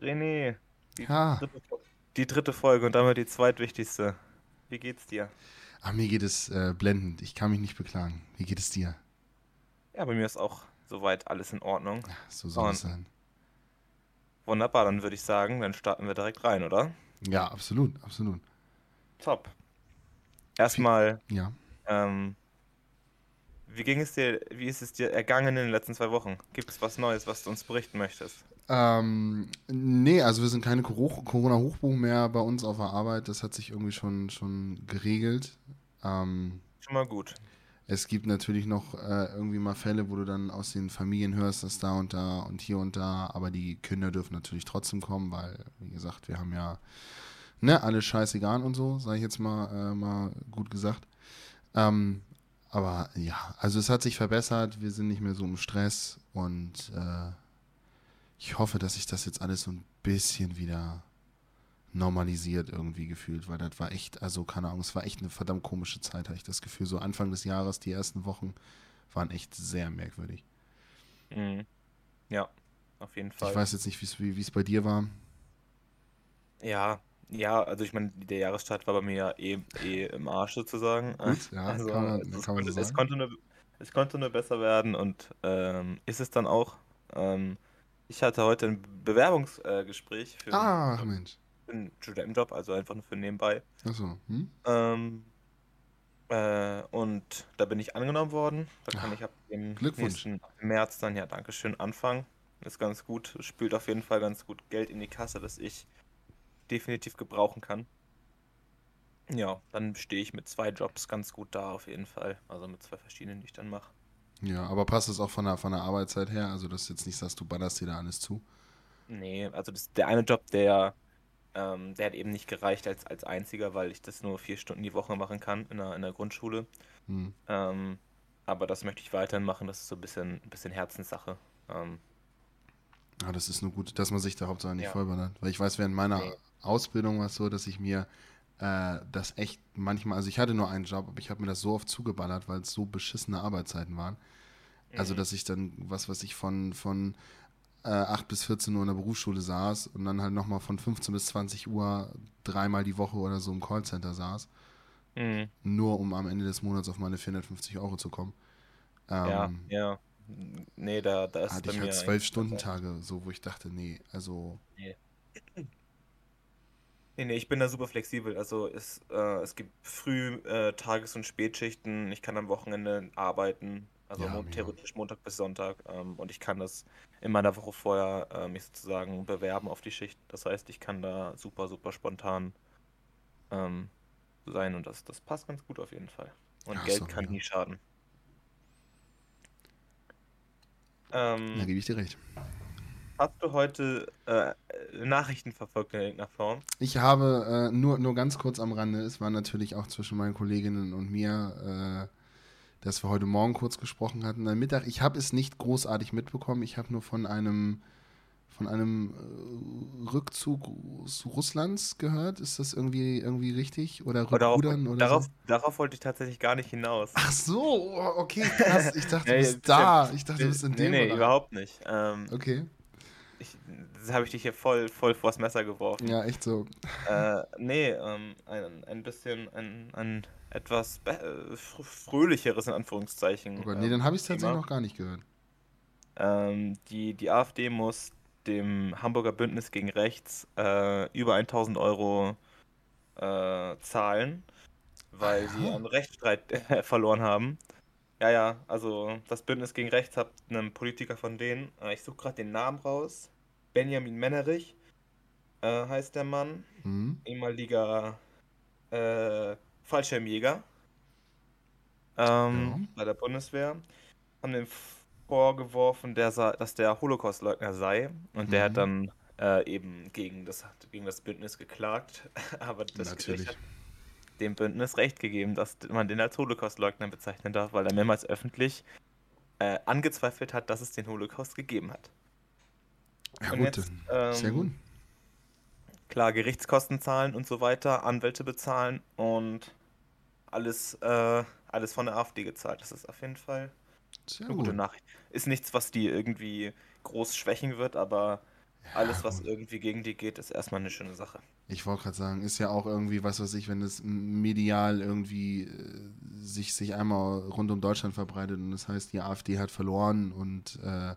René, die, Ja, dritte, die dritte Folge und damit die zweitwichtigste. Wie geht's dir? ah, mir geht es äh, blendend. Ich kann mich nicht beklagen. Wie geht es dir? Ja, bei mir ist auch soweit alles in Ordnung. So soll es Und sein. wunderbar, dann würde ich sagen, dann starten wir direkt rein, oder? Ja, absolut, absolut. Top. Erstmal, Ja. ähm, wie ging es dir, wie ist es dir ergangen in den letzten zwei Wochen? Gibt es was Neues, was du uns berichten möchtest? Ähm, nee, also wir sind keine Coro- Corona-Hochbuch mehr bei uns auf der Arbeit. Das hat sich irgendwie schon, schon geregelt. Ähm, Schon mal gut. es gibt natürlich noch äh, irgendwie mal Fälle, wo du dann aus den Familien hörst, dass da und da und hier und da, aber die Kinder dürfen natürlich trotzdem kommen, weil, wie gesagt, wir haben ja ne, alles scheißegal und so, sage ich jetzt mal, äh, mal gut gesagt. Ähm, aber ja, also es hat sich verbessert, wir sind nicht mehr so im Stress und äh, ich hoffe, dass sich das jetzt alles so ein bisschen wieder normalisiert irgendwie gefühlt, weil das war echt, also keine Ahnung, es war echt eine verdammt komische Zeit, habe ich das Gefühl. So Anfang des Jahres, die ersten Wochen waren echt sehr merkwürdig. Mhm. Ja, auf jeden Ich Fall. weiß jetzt nicht, wie es bei dir war. Ja, ja, also ich meine, der Jahresstart war bei mir ja eh, eh im Arsch sozusagen. Gut, ja, Also kann man, es, kann man konnte, so es, konnte nur, es konnte nur besser werden und ähm, ist es dann auch. Ähm, ich hatte heute ein Bewerbungsgespräch äh, für Ach, einen, Mensch. für einen Studentenjob, also einfach nur für nebenbei. Achso, hm? Ähm, äh, und da bin ich angenommen worden. Da kann Ah, ich ab dem nächsten März dann, ja, Dankeschön, anfangen. Ist ganz gut, spült auf jeden Fall ganz gut Geld in die Kasse, das ich definitiv gebrauchen kann. Ja, dann stehe ich mit zwei Jobs ganz gut da auf jeden Fall. Also mit zwei verschiedenen, die ich dann mache. Ja, aber passt es auch von der, von der Arbeitszeit her? Also, dass du jetzt nicht sagst, du ballerst dir da alles zu? Nee, also das, der eine Job, der, ähm, der hat eben nicht gereicht als, als einziger, weil ich das nur vier Stunden die Woche machen kann in der, in der Grundschule. Hm. Ähm, aber das möchte ich weiterhin machen, das ist so ein bisschen, ein bisschen Herzenssache. Ähm, Ja, das ist nur gut, dass man sich da Hauptsache nicht ja, vollballert. Weil ich weiß, während meiner nee. Ausbildung war es so, dass ich mir äh, das echt manchmal, also ich hatte nur einen Job, aber ich habe mir das so oft zugeballert, weil es so beschissene Arbeitszeiten waren. Also, Mhm. dass ich dann, was weiß ich, von, von äh, 8 bis 14 Uhr in der Berufsschule saß und dann halt nochmal von 15 bis 20 Uhr dreimal die Woche oder so im Callcenter saß, Mhm. nur um am Ende des Monats auf meine 450 Euro zu kommen. Ja, Ähm, ja. N- Nee, da, da ist hatte ich halt zwölf Stunden. Tage, so wo ich dachte, nee, also Nee. Nee, nee, ich bin da super flexibel. Also es, äh, es gibt Früh-, äh, Tages- und Spätschichten. Ich kann am Wochenende arbeiten. Also ja, mega. theoretisch Montag bis Sonntag. Ähm, und ich kann das in meiner Woche vorher äh, mich sozusagen bewerben auf die Schicht. Das heißt, ich kann da super, super spontan ähm, sein und das, das passt ganz gut auf jeden Fall. Und Ja, ist Geld doch kann mega. nie schaden. Da Ähm, gebe ich dir recht. Hast du heute äh, Nachrichten verfolgt in irgendeiner Form? Ich habe äh, nur, nur ganz kurz am Rande, es war natürlich auch zwischen meinen Kolleginnen und mir, äh, dass wir heute Morgen kurz gesprochen hatten. Am Mittag, ich habe es nicht großartig mitbekommen. Ich habe nur von einem, von einem äh, Rückzug zu Russlands gehört. Ist das irgendwie, irgendwie richtig? Oder Aber darauf, Rückrudern oder darauf, so? darauf wollte ich tatsächlich gar nicht hinaus. Ach so, okay, krass. Ich dachte, du bist da. Ich dachte, du bist in nee, dem nee, Bereich. überhaupt nicht. Ähm, Okay, ich, das habe ich dich hier voll, voll vors Messer geworfen. ja, echt so. Äh, nee, ähm, ein, ein bisschen, ein, ein etwas äh, fr- fröhlicheres in Oh Anführungszeichen Gott, nee, ähm, dann habe ich es tatsächlich noch gar nicht gehört. Ähm, die, die AfD muss dem Hamburger Bündnis gegen Rechts äh, über 1000 Euro äh, zahlen, weil sie Ja. einen Rechtsstreit verloren haben. Ja, ja, also das Bündnis gegen Rechts hat einen Politiker von denen, äh, ich suche gerade den Namen raus, Benjamin Mennerich äh, heißt der Mann, Hm? ehemaliger äh, Fallschirmjäger ähm, Ja. bei der Bundeswehr, haben dem vorgeworfen, der, dass der Holocaustleugner sei und der hat Mhm. dann äh, eben gegen das, gegen das Bündnis geklagt, aber das Gericht Natürlich. hat dem Bündnis recht gegeben, dass man den als Holocaustleugner bezeichnen darf, weil er mehrmals öffentlich äh, angezweifelt hat, dass es den Holocaust gegeben hat. Ja Und gut, jetzt, dann sehr gut. ähm, klar, Gerichtskosten zahlen und so weiter, Anwälte bezahlen und alles, äh, alles von der AfD gezahlt. Das ist auf jeden Fall Sehr eine gute gut. Nachricht. Ist nichts, was die irgendwie groß schwächen wird, aber alles, was irgendwie gegen die geht, ist erstmal eine schöne Sache. Ich wollte gerade sagen, ist ja auch irgendwie, was weiß ich, wenn es medial irgendwie äh, sich, sich einmal rund um Deutschland verbreitet und das heißt, die AfD hat verloren und äh,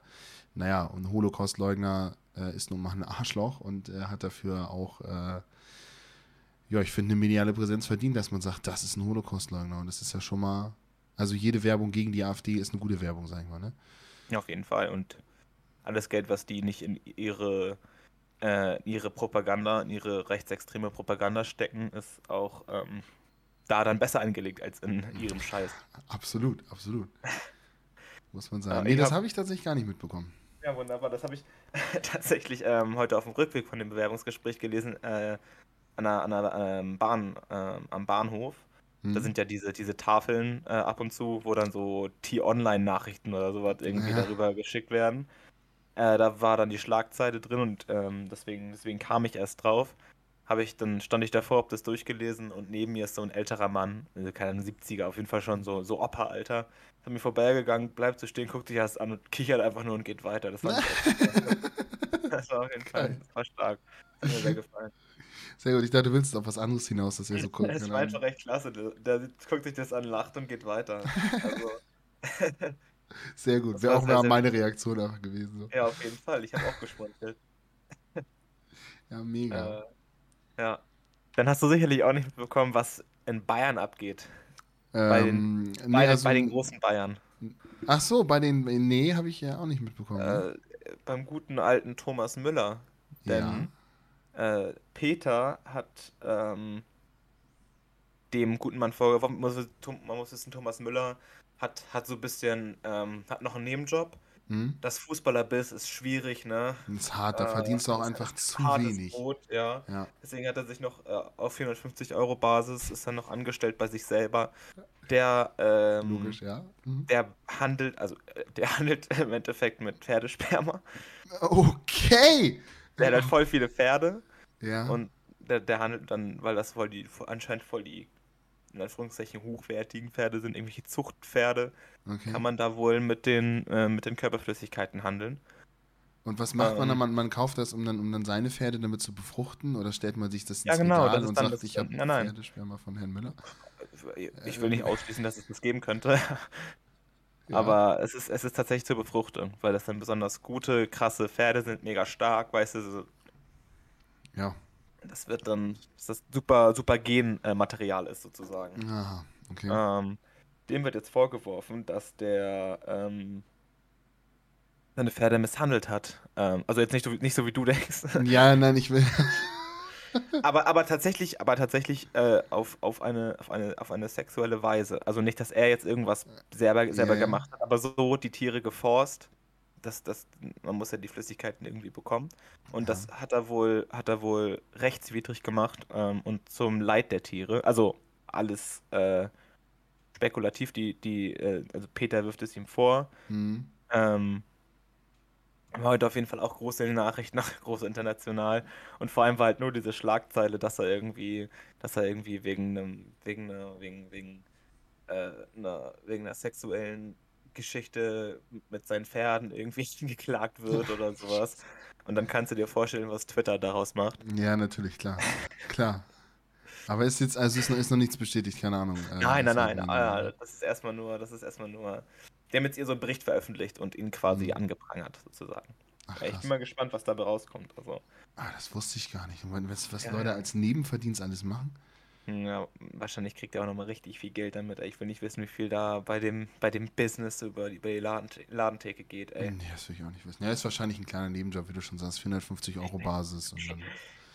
naja, und Holocaustleugner äh, ist nun mal ein Arschloch und er hat dafür auch, äh, ja, ich finde, eine mediale Präsenz verdient, dass man sagt, das ist ein Holocaustleugner und das ist ja schon mal, also jede Werbung gegen die AfD ist eine gute Werbung, sagen wir, ne? Ja, auf jeden Fall und alles Geld, was die nicht in ihre äh, ihre Propaganda, in ihre rechtsextreme Propaganda stecken, ist auch ähm, da dann besser angelegt als in ihrem Scheiß. Absolut, absolut. Muss man sagen. Ja, nee, das hab, habe ich tatsächlich gar nicht mitbekommen. Ja, wunderbar. Das habe ich tatsächlich ähm, heute auf dem Rückweg von dem Bewerbungsgespräch gelesen, äh, an einer, an einer ähm, Bahn, äh, am Bahnhof. Da hm. sind ja diese, diese Tafeln äh, ab und zu, wo dann so T-Online-Nachrichten oder sowas irgendwie ja. darüber geschickt werden. Äh, da war dann die Schlagzeile drin und ähm, deswegen, deswegen kam ich erst drauf. Habe ich, dann stand ich davor, hab das durchgelesen und neben mir ist so ein älterer Mann, also kein 70er, auf jeden Fall schon so, so Opa-Alter. Ist an mir vorbeigegangen, bleibt so stehen, guckt sich erst an und kichert einfach nur und geht weiter. Das, das war auf jeden Fall, das war stark. Das hat mir sehr gefallen. Sehr gut, ich dachte, du willst auf was anderes hinaus, dass wir so gucken. Das war einfach echt klasse. Der, der, guckt sich das an, lacht und geht weiter. Also. Sehr gut. Wäre auch mal meine Reaktion einfach gewesen. So. Ja, auf jeden Fall. Ich habe auch geschmunzelt. ja, mega. Äh, ja. Dann hast du sicherlich auch nicht mitbekommen, was in Bayern abgeht. Ähm, bei, den, nee, bei, also, bei, den, großen Bayern. Ach so, bei den. Nee, habe ich ja auch nicht mitbekommen. Ne? Äh, beim guten alten Thomas Müller. Denn ja. äh, Peter hat ähm, dem guten Mann vorgeworfen, man muss wissen, Thomas Müller hat, hat so ein bisschen, ähm, hat noch einen Nebenjob. Hm? Das Fußballerbiss ist schwierig, ne? Ist hart, da äh, verdienst du auch einfach zu wenig. Brot, ja. ja. Deswegen hat er sich noch äh, auf 450 Euro Basis, ist er noch angestellt bei sich selber. Der, ähm, Logisch, ja. Mhm. Der handelt, also äh, der handelt im Endeffekt mit Pferdesperma. Okay! Der hat halt voll viele Pferde. Ja. Und der, der handelt dann, weil das voll die, anscheinend voll die in Anführungszeichen hochwertigen Pferde sind, irgendwelche Zuchtpferde, okay. kann man da wohl mit den, äh, mit den Körperflüssigkeiten handeln. Und was macht ähm, man dann? Man, man kauft das, um dann, um dann seine Pferde damit zu befruchten? Oder stellt man sich das ins ja, genau, Regal und sagt, ich habe Pferdesperma von Herrn Müller? Ich will nicht ausschließen, dass es das geben könnte. Ja. Aber es ist, es ist tatsächlich zur Befruchtung, weil das dann besonders gute, krasse Pferde sind, mega stark, weißt du. So ja. Das wird dann, dass das super, super Genmaterial ist sozusagen. Aha, okay. Ähm, dem wird jetzt vorgeworfen, dass der ähm, seine Pferde misshandelt hat. Ähm, also jetzt nicht, nicht so wie du denkst. Ja, nein, ich will. aber, aber tatsächlich, aber tatsächlich äh, auf, auf, eine, auf, eine, auf eine sexuelle Weise. Also nicht, dass er jetzt irgendwas selber, selber yeah. gemacht hat, aber so die Tiere geforst das, das, man muss ja die Flüssigkeiten irgendwie bekommen. Und ja. das hat er wohl, hat er wohl rechtswidrig gemacht ähm, und zum Leid der Tiere. Also alles äh, spekulativ, die, die, äh, also Peter wirft es ihm vor. Mhm. Ähm, war heute auf jeden Fall auch große Nachrichten, groß international. Und vor allem war halt nur diese Schlagzeile, dass er irgendwie, dass er irgendwie wegen einem, wegen einer, wegen, wegen, äh, einer, wegen einer sexuellen Geschichte mit seinen Pferden irgendwie geklagt wird oder sowas. Und dann kannst du dir vorstellen, was Twitter daraus macht. Ja, natürlich, klar. klar. Aber ist jetzt, also ist noch, ist noch nichts bestätigt, keine Ahnung. Äh, nein, nein, nein. Ah, das ist erstmal nur, das ist erstmal nur. Die haben jetzt ihr so einen Bericht veröffentlicht und ihn quasi mhm. angeprangert, sozusagen. Ach, ich bin mal gespannt, was dabei rauskommt. Also. Ah, das wusste ich gar nicht. Und was, was ja, Leute als Nebenverdienst alles machen? Ja, wahrscheinlich kriegt er auch nochmal richtig viel Geld damit. Ich will nicht wissen, wie viel da bei dem, bei dem Business über die, über die Laden, Ladentheke geht, ey. Nee, das will ich auch nicht wissen. Ja, ist wahrscheinlich ein kleiner Nebenjob, wie du schon sagst, 450 Euro Basis und dann.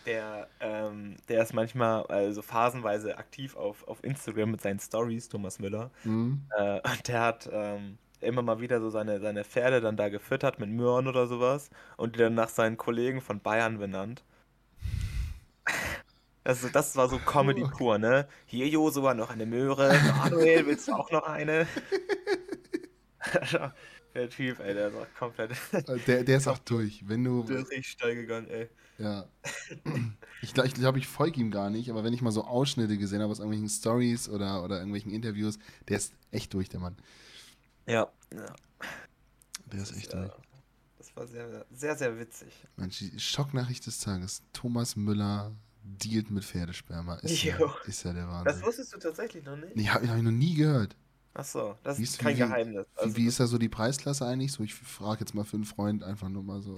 Der, ähm, der ist manchmal, also phasenweise aktiv auf, auf Instagram mit seinen Stories, Thomas Müller. Mhm. Äh, und der hat ähm, immer mal wieder so seine, seine Pferde dann da gefüttert mit Möhren oder sowas und die dann nach seinen Kollegen von Bayern benannt. Also das war so Comedy pur, ne? Hier, Josua, noch eine Möhre. Manuel, willst du auch noch eine? der Typ, ey, der ist auch komplett... Der, der ist auch durch. Wenn du... Der ist richtig steil gegangen, ey. Ja. Ich glaube, ich, glaub, ich folge ihm gar nicht, aber wenn ich mal so Ausschnitte gesehen habe aus irgendwelchen Stories oder, oder irgendwelchen Interviews, der ist echt durch, der Mann. Ja. ja. Der ist echt durch. Das war sehr, sehr, sehr witzig. Mensch, die Schocknachricht des Tages. Thomas Müller dealt mit Pferdesperma. Ist, ja, ist ja der Das Wahnsinn. wusstest du tatsächlich noch nicht? Nee, hab, hab ich noch nie gehört. Achso, das Wie ist kein wie- Geheimnis. Wie, Also, wie ist da so die Preisklasse eigentlich? So, ich frage jetzt mal für einen Freund einfach nur mal so.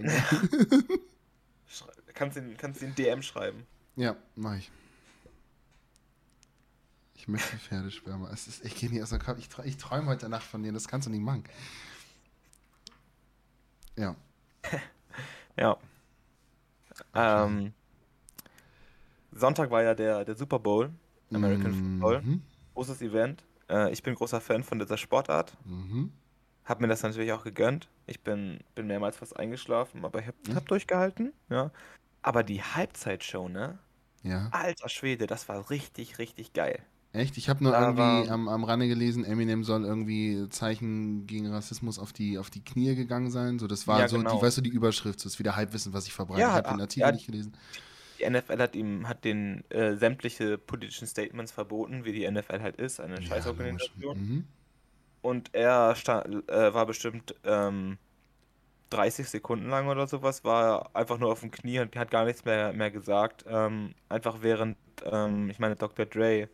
kannst du kannst ihn DM schreiben. ja, mach ich. Ich möchte Pferdesperma. Es ist, ich gehe nicht aus der Kopf. Ich, ich träume heute Nacht von dir. Das kannst du nicht machen. Ja. Ja. Ähm, Sonntag war ja der, der Super Bowl, American Football. Mhm. Großes Event. Äh, ich bin großer Fan von dieser Sportart. Mhm. Hab mir das natürlich auch gegönnt. Ich bin, bin mehrmals fast eingeschlafen, aber ich hab, Mhm. hab durchgehalten. Ja. Aber die Halbzeitshow, ne? Ja. Alter Schwede, das war richtig, richtig geil. Echt? Ich habe nur Da irgendwie am, am Rande gelesen, Eminem soll irgendwie Zeichen gegen Rassismus auf die, auf die Knie gegangen sein. So, das war Ja, so, genau. die, weißt du, die Überschrift, das ist wieder Halbwissen, was ich verbreite. Ja, ich habe den Artikel ja. nicht gelesen. Die NFL hat ihm hat den äh, sämtliche politischen Statements verboten, wie die NFL halt ist, eine Ja. Scheißorganisation. Mhm. Und er sta äh, war bestimmt ähm, 30 Sekunden lang oder sowas, war einfach nur auf dem Knie und hat gar nichts mehr, mehr gesagt. Ähm, einfach während, ähm, ich meine, Dr. Dre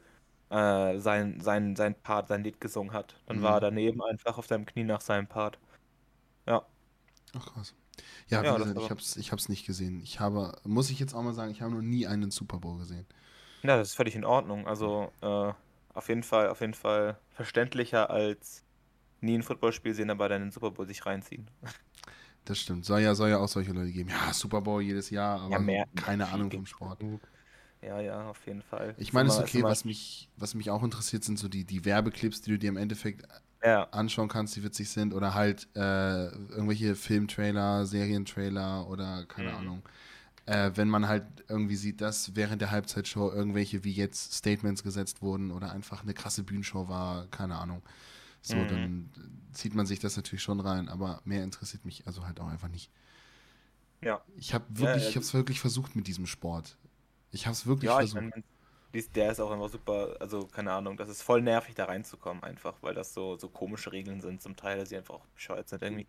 äh, sein, sein, sein Part, sein Lied gesungen hat. Dann war er Mhm. daneben einfach auf seinem Knie nach seinem Part. Ja, Ach krass. Ja, wie Ja, gesagt, ich habe es ich hab's nicht gesehen. Ich habe, muss ich jetzt auch mal sagen, ich habe noch nie einen Super Bowl gesehen. ja, das ist völlig in Ordnung. Also äh, auf jeden Fall, auf jeden Fall verständlicher als nie ein Footballspiel sehen, aber dann den Super Bowl sich reinziehen. Das stimmt. Soll ja, soll ja auch solche Leute geben. Ja, Super Bowl jedes Jahr, aber Ja, mehr- keine Ahnung vom Sport. Ja, ja, auf jeden Fall. Ich meine, es ist okay, was mich, was mich auch interessiert, sind so die, die Werbeclips, die du dir im Endeffekt Ja, anschauen kannst, die witzig sind. Oder halt äh, irgendwelche Filmtrailer, Serientrailer oder keine Mhm. Ahnung. Äh, wenn man halt irgendwie sieht, dass während der Halbzeitshow irgendwelche wie jetzt Statements gesetzt wurden oder einfach eine krasse Bühnenshow war, keine Ahnung. So, Mhm. dann zieht man sich das natürlich schon rein, aber mehr interessiert mich also halt auch einfach nicht. ja. Ich habe Ja, wirklich, ja, ich habe es wirklich versucht mit diesem Sport. Ich habe es wirklich Ja, ich versucht. meine, dies- der ist auch einfach super, also keine Ahnung, das ist voll nervig da reinzukommen einfach, weil das so, so komische Regeln sind zum Teil, dass sie einfach auch bescheuert sind irgendwie.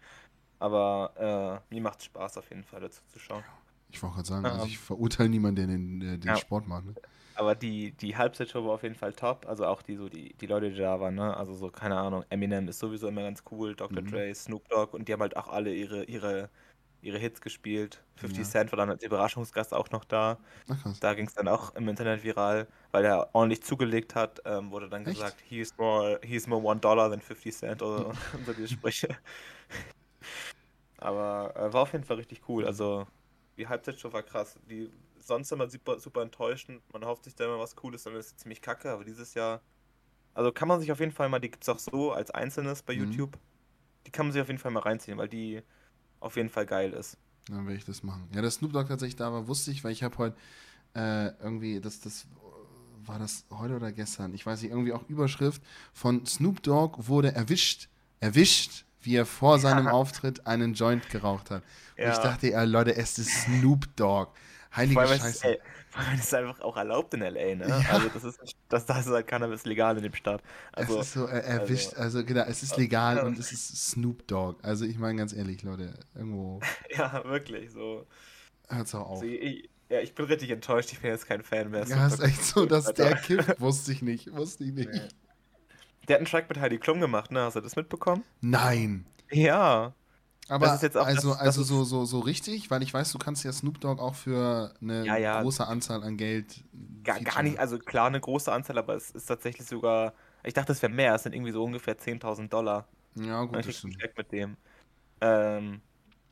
Aber äh, mir macht Spaß auf jeden Fall dazu zu schauen. Ich wollte gerade sagen, also Ähm. ich verurteile niemanden, der den, der den Ja. Sport macht. Ne? Aber die, die Halbzeitshow war auf jeden Fall top, also auch die, so die, die Leute, die da waren, ne? Also so, keine Ahnung, Eminem ist sowieso immer ganz cool, Dr. Mhm. Dre, Snoop Dogg und die haben halt auch alle ihre, ihre, ihre Hits gespielt. 50 Ja. Cent war dann als Überraschungsgast auch noch da. Ach krass. Da ging es dann auch im Internet viral, weil er ordentlich zugelegt hat, ähm, wurde dann Echt? gesagt, he is more, he is more one dollar than 50 Cent oder so diese Sprüche. Aber äh, war auf jeden Fall richtig cool. Also die Halbzeitshow war krass. Die sonst immer super, super enttäuschend. Man hofft sich da immer was Cooles, dann ist es ziemlich kacke, aber dieses Jahr. Also kann man sich auf jeden Fall mal, die gibt es auch so als Einzelnes bei Mhm. YouTube. Die kann man sich auf jeden Fall mal reinziehen, weil die auf jeden Fall geil ist. Dann werde ich das machen. Ja, dass Snoop Dogg tatsächlich da war, wusste ich, weil ich habe heute äh, irgendwie, das, das war das heute oder gestern, ich weiß nicht, irgendwie auch Überschrift von Snoop Dogg wurde erwischt, erwischt, wie er vor seinem Auftritt einen Joint geraucht hat. Und ich Ja. dachte, ja, Leute, es ist Snoop Dogg. Heilige Vor allem, ist, Scheiße. ey, vor allem ist es einfach auch erlaubt in LA, ne? Ja. Also das ist das, das ist halt Cannabis legal in dem Staat. Also, es ist so er, erwischt, also, genau, es ist legal und es ist Snoop Dogg. Also ich meine ganz ehrlich, Leute, irgendwo ja, wirklich, so. hört's auch auf. so ich, ja, ich bin richtig enttäuscht, ich bin jetzt kein Fan mehr. Ja, ist echt so, dass der Alter. kifft, wusste ich nicht, wusste ich nicht. Nee. Der hat einen Track mit Heidi Klum gemacht, ne? Hast du das mitbekommen? Nein. Ja. Aber ist jetzt auch- also, das- das also ist- so, so, so richtig, weil ich weiß, du kannst ja Snoop Dogg auch für eine Ja, ja. große Anzahl an Geld. Gar, gar nicht, also klar eine große Anzahl, aber es ist tatsächlich sogar, ich dachte, es wäre mehr, es sind irgendwie so ungefähr 10.000 Dollar. Ja, gut, das stimmt. Track mit dem. Ähm,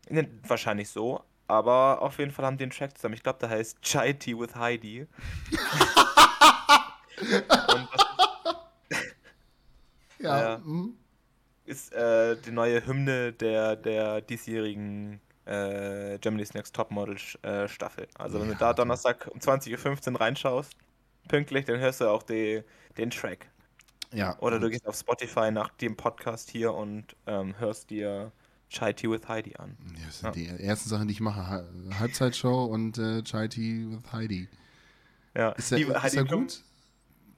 ne, wahrscheinlich so, aber auf jeden Fall haben die einen Track zusammen. Ich glaube, der heißt Chai Tea with Heidi. Und das Ja, Ja. hm. Ist äh, die neue Hymne der, der diesjährigen äh, Germany's Next Topmodel äh, Staffel. Also wenn Ja, du da. Donnerstag um 20.15 Uhr reinschaust, pünktlich, dann hörst du auch die, den Track. ja. Oder du gehst auf Spotify nach dem Podcast hier und ähm, hörst dir Chai Tea with Heidi an. Ja, das sind die ersten Sachen, die ich mache. Ha- Halbzeitshow und äh, Chai Tea with Heidi. Ja, Ist er, die- ist Heidi er Klum- gut?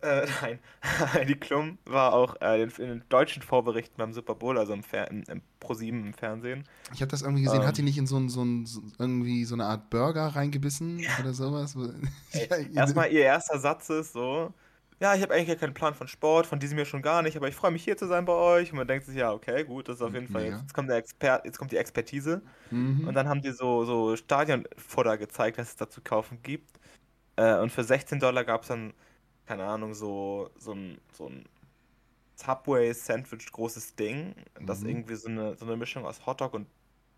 Äh, nein. Heidi Klum war auch äh, in, den deutschen Vorberichten beim Super Bowl, also im, Fer im, im Pro7 im Fernsehen. Ich habe das irgendwie gesehen. Ähm. Hat die nicht in so, ein, so, ein, so irgendwie so eine Art Burger reingebissen oder sowas? Ey, Ja, Erstmal ihr erster Satz ist so, ja, ich habe eigentlich gar keinen Plan von Sport, von diesem Jahr schon gar nicht, aber ich freue mich hier zu sein bei euch. Und man denkt sich, ja, okay, gut, das ist auf jeden Fall, Mega. jetzt, jetzt, kommt der Exper jetzt kommt die Expertise. Mhm. Und dann haben die so, so Stadionfutter gezeigt, was es da zu kaufen gibt. Äh, und für 16 Dollar gab es dann, keine Ahnung, so, so ein, so ein Subway-Sandwich großes Ding, das Mhm. irgendwie so eine, so eine Mischung aus Hotdog und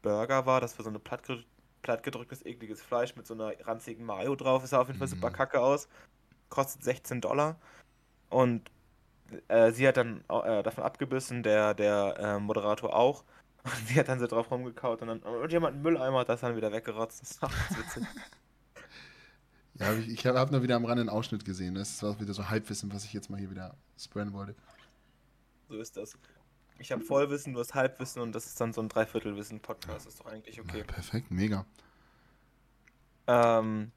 Burger war. Das war so eine plattgedrückt, plattgedrücktes, ekliges Fleisch mit so einer ranzigen Mayo drauf. Es sah auf jeden Fall super Mhm. kacke aus. Kostet 16 Dollar. Und äh, sie hat dann äh, davon abgebissen, der, der äh, Moderator auch. Und sie hat dann so drauf rumgekaut und dann und jemand einen Mülleimer hat das dann wieder weggerotzt. Das ganz witzig. Ja, hab ich, ich habe hab nur wieder am Rande einen Ausschnitt gesehen. Das war wieder so Halbwissen, was ich jetzt mal hier wieder spreaden wollte. So ist das. Ich habe Vollwissen, du hast Halbwissen und das ist dann so ein Dreiviertelwissen-Podcast. Das ist doch eigentlich okay. Ja, perfekt, mega. Ähm,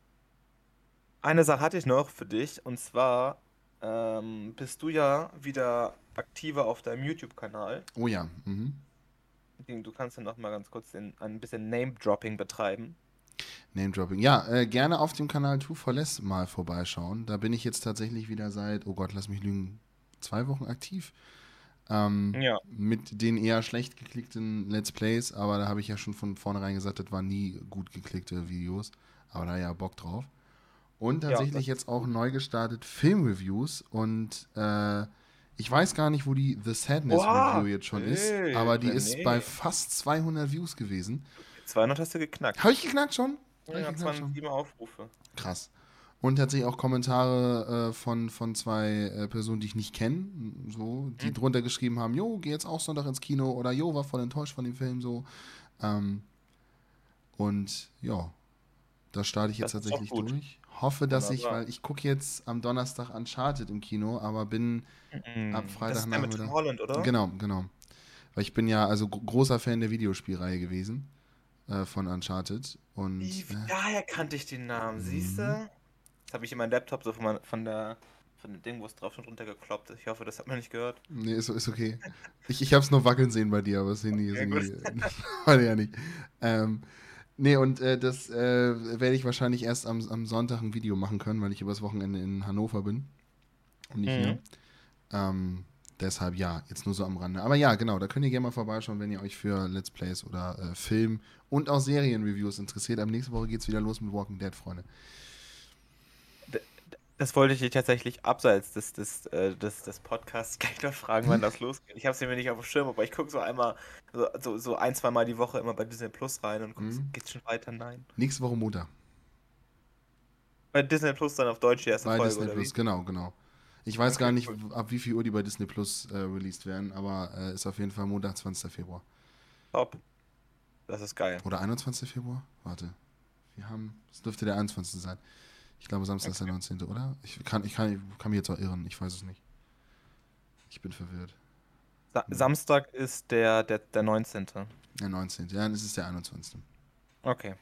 eine Sache hatte ich noch für dich und zwar ähm, bist du ja wieder aktiver auf deinem YouTube-Kanal. Oh ja. Mhm. Du kannst ja noch mal ganz kurz den, ein bisschen Name-Dropping betreiben. Name-Dropping. Ja, äh, gerne auf dem Kanal Two for Less mal vorbeischauen. Da bin ich jetzt tatsächlich wieder seit, oh Gott, lass mich lügen, zwei Wochen aktiv. Ähm, Ja. Mit den eher schlecht geklickten Let's Plays, aber da habe ich ja schon von vornherein gesagt, das waren nie gut geklickte Videos. Aber da ja Bock drauf. Und Ja, tatsächlich jetzt auch neu gestartet Filmreviews und äh, ich weiß gar nicht, wo die The Sadness Oha! Review jetzt schon ist, Hey, aber die René. ist bei fast 200 Views gewesen. 200 hast du geknackt. Habe ich geknackt schon? Hab ich Ja, geknackt schon? 207 Aufrufe. Krass. Und tatsächlich auch Kommentare äh, von, von zwei äh, Personen, die ich nicht kenne, so, die Mhm. drunter geschrieben haben, jo, geh jetzt auch Sonntag ins Kino oder jo, war voll enttäuscht von dem Film so. Ähm, und ja, da starte ich jetzt Das tatsächlich durch. Hoffe, dass ich, Wunderbar. weil ich gucke jetzt am Donnerstag Uncharted im Kino, aber bin Mhm. Ab Das ist der mit Holland, oder? Genau, genau. Weil ich bin ja also gro- großer Fan der Videospielreihe gewesen äh, von Uncharted. Und Wie, äh, daher kannte ich den Namen, Mhm. siehst du? Jetzt habe ich in meinen Laptop so von, von der von dem Ding, wo es drauf schon runtergekloppt. Ich hoffe, das hat man nicht gehört. nee, ist, ist okay. Ich, ich habe es nur wackeln sehen bei dir, aber das Handy ist Ja, irgendwie. Warte ja nicht. Ähm, nee, und äh, das äh, werde ich wahrscheinlich erst am, am Sonntag ein Video machen können, weil ich übers Wochenende in Hannover bin. Und nicht Mhm. hier. Ähm, deshalb ja, jetzt nur so am Rande. Aber ja, genau, da könnt ihr gerne mal vorbeischauen, wenn ihr euch für Let's Plays oder äh, Film und auch Serienreviews interessiert. Am nächsten Woche geht es wieder los mit Walking Dead, Freunde. Das wollte ich tatsächlich abseits des, des, äh, des, des Podcasts gleich noch fragen, wann das losgeht. Ich habe es mir nicht auf dem Schirm, aber ich gucke so einmal, so, so, so ein, zwei Mal die Woche immer bei Disney Plus rein und gucke, Mhm. geht's schon weiter? Nein. Nächste Woche Montag. Bei Disney Plus dann auf Deutsch die erste Bei Folge, Disney Plus, genau, genau. Ich weiß gar nicht, ab wie viel Uhr die bei Disney Plus äh, released werden, aber äh, ist auf jeden Fall Montag, 20. Februar. Top. Das ist geil. Oder 21. Februar? Warte. Wir haben, es dürfte der 21. sein. Ich glaube, Samstag ist der 19., oder? Ich kann, ich, kann, ich kann mich jetzt auch irren, ich weiß es nicht. Ich bin verwirrt. Sa Samstag ist der, der, der 19. Der 19. Ja, dann ist es der 21. Okay.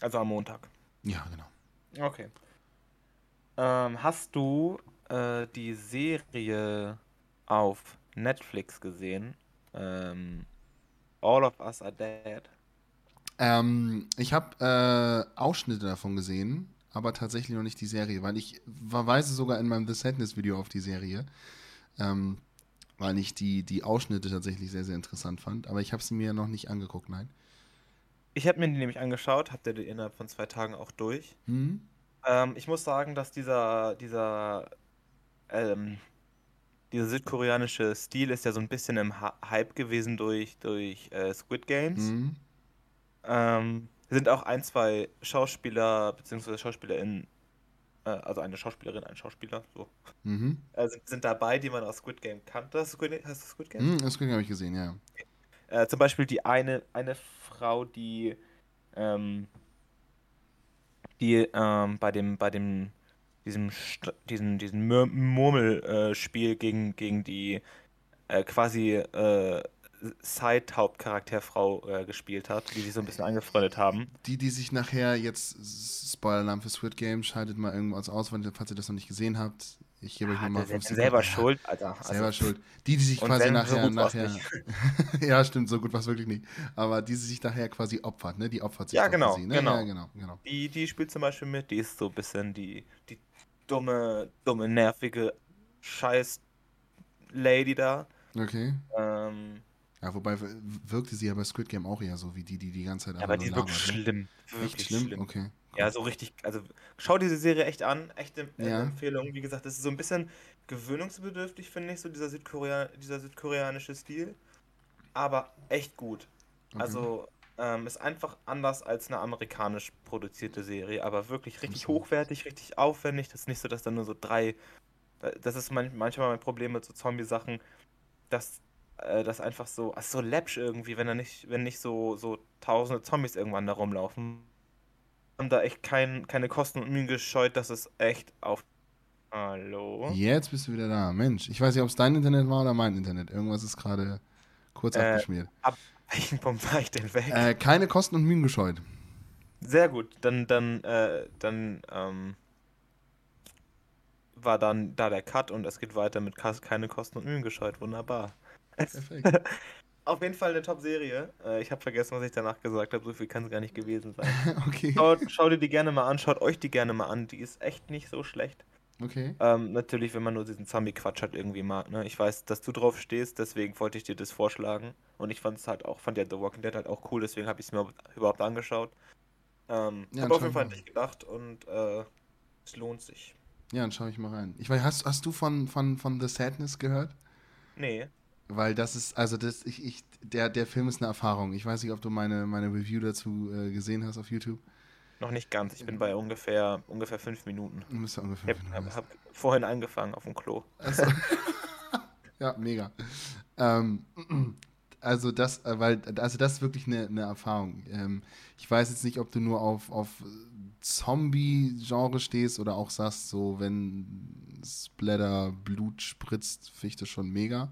Also am Montag. Ja, genau. Okay. Ähm, hast du äh, die Serie auf Netflix gesehen? Ähm, All of Us Are Dead. Ähm, ich habe äh, Ausschnitte davon gesehen, aber tatsächlich noch nicht die Serie, weil ich verweise sogar in meinem The Sadness Video auf die Serie, ähm, weil ich die, die Ausschnitte tatsächlich sehr, sehr interessant fand, aber ich habe sie mir noch nicht angeguckt, nein. Ich habe mir die nämlich angeschaut, habt ihr die innerhalb von zwei Tagen auch durch. Hm? Ähm, ich muss sagen, dass dieser, dieser, ähm, dieser südkoreanische Stil ist ja so ein bisschen im Hy- Hype gewesen durch, durch äh, Squid Games. Hm? Ähm, sind auch ein, zwei Schauspieler bzw. SchauspielerInnen, äh, also eine Schauspielerin, ein Schauspieler, so, Mhm. äh, sind, sind dabei, die man aus Squid Game kannte. Hast du Squid, hast du Squid Game? Hm, das habe ich gesehen, ja. Äh, zum Beispiel die eine, eine Frau, die, ähm, die ähm, bei dem, bei dem, diesem, diesen Mur Murmelspiel gegen, gegen die äh, quasi äh, Side-Hauptcharakterfrau äh, gespielt hat, die sich so ein bisschen angefreundet haben. Die, die sich nachher jetzt, Spoiler-Alarm für Squid Game, schaltet mal irgendwas aus, falls ihr das noch nicht gesehen habt. Ich gebe euch Ja, nochmal der- 15 selber Sekunden. schuld, Alter. Selber Also, schuld. Die, die sich quasi wenn, so nachher, nachher ja, stimmt, so gut war es wirklich nicht. Aber die sie sich nachher quasi opfert, ne? Die opfert sich Ja, genau, sie, ne? genau. Ja, genau, genau. Die, die spielt zum Beispiel mit, die ist so ein bisschen die, die dumme, dumme, nervige Scheiß-Lady da. Okay. Ähm, Ja, wobei wirkte sie ja bei Squid Game auch eher so wie die, die die ganze Zeit ja, aber die ist wirklich labert, ne? schlimm. Echt Wirklich schlimm? schlimm. Okay. Ja, so richtig, also schau diese Serie echt an, echte äh, Ja. Empfehlung. Wie gesagt, das ist so ein bisschen gewöhnungsbedürftig, finde ich, so dieser, Südkorea dieser südkoreanische Stil. Aber echt gut. okay. Also ähm, ist einfach anders als eine amerikanisch produzierte Serie, aber wirklich richtig hochwertig, richtig aufwendig. Das ist nicht so, dass da nur so drei. Das ist man, manchmal mein Problem mit so Zombie-Sachen, dass äh, das einfach so, ach, so läppsch irgendwie, wenn da nicht, wenn nicht so, so tausende Zombies irgendwann da rumlaufen. Haben da echt kein, keine Kosten und Mühen gescheut, dass es echt auf. Hallo? Jetzt bist du wieder da. Mensch, ich weiß nicht, ob es dein Internet war oder mein Internet. Irgendwas ist gerade kurz Äh, abgeschmiert. Welchen Punkt war ich denn weg? Äh, keine Kosten und Mühen gescheut. Sehr gut, dann, dann, äh, dann, ähm, war dann da der Cut und es geht weiter mit keine Kosten und Mühen gescheut. Wunderbar. Perfekt. Auf jeden Fall eine Top-Serie. Äh, ich habe vergessen, was ich danach gesagt habe. So viel kann es gar nicht gewesen sein. okay. Schaut, schau dir die gerne mal an, schaut euch die gerne mal an. Die ist echt nicht so schlecht. Okay. Ähm, natürlich, wenn man nur diesen Zombie-Quatsch halt irgendwie mag. Ne? Ich weiß, dass du drauf stehst, deswegen wollte ich dir das vorschlagen. Und ich fand es halt auch, fand ja The Walking Dead halt auch cool, deswegen habe ich es mir überhaupt angeschaut. Ähm, Ja, habe auf jeden Fall dich gedacht und äh, es lohnt sich. Ja, dann schaue ich mal rein. Ich weiß, hast, hast du von, von, von The Sadness gehört? Nee. Weil das ist, also das, ich, ich, der, der Film ist eine Erfahrung. Ich weiß nicht, ob du meine, meine Review dazu äh, gesehen hast auf YouTube. Noch nicht ganz. Ich bin bei ungefähr, ungefähr fünf Minuten. Du müsst ja ungefähr Ich habe Minuten hab vorhin angefangen auf dem Klo. Also, ja, mega. Ähm, also das, äh, weil, also das ist wirklich eine, eine Erfahrung. Ähm, ich weiß jetzt nicht, ob du nur auf, auf Zombie-Genre stehst oder auch sagst, so wenn Splatter Blut spritzt, finde ich das schon mega.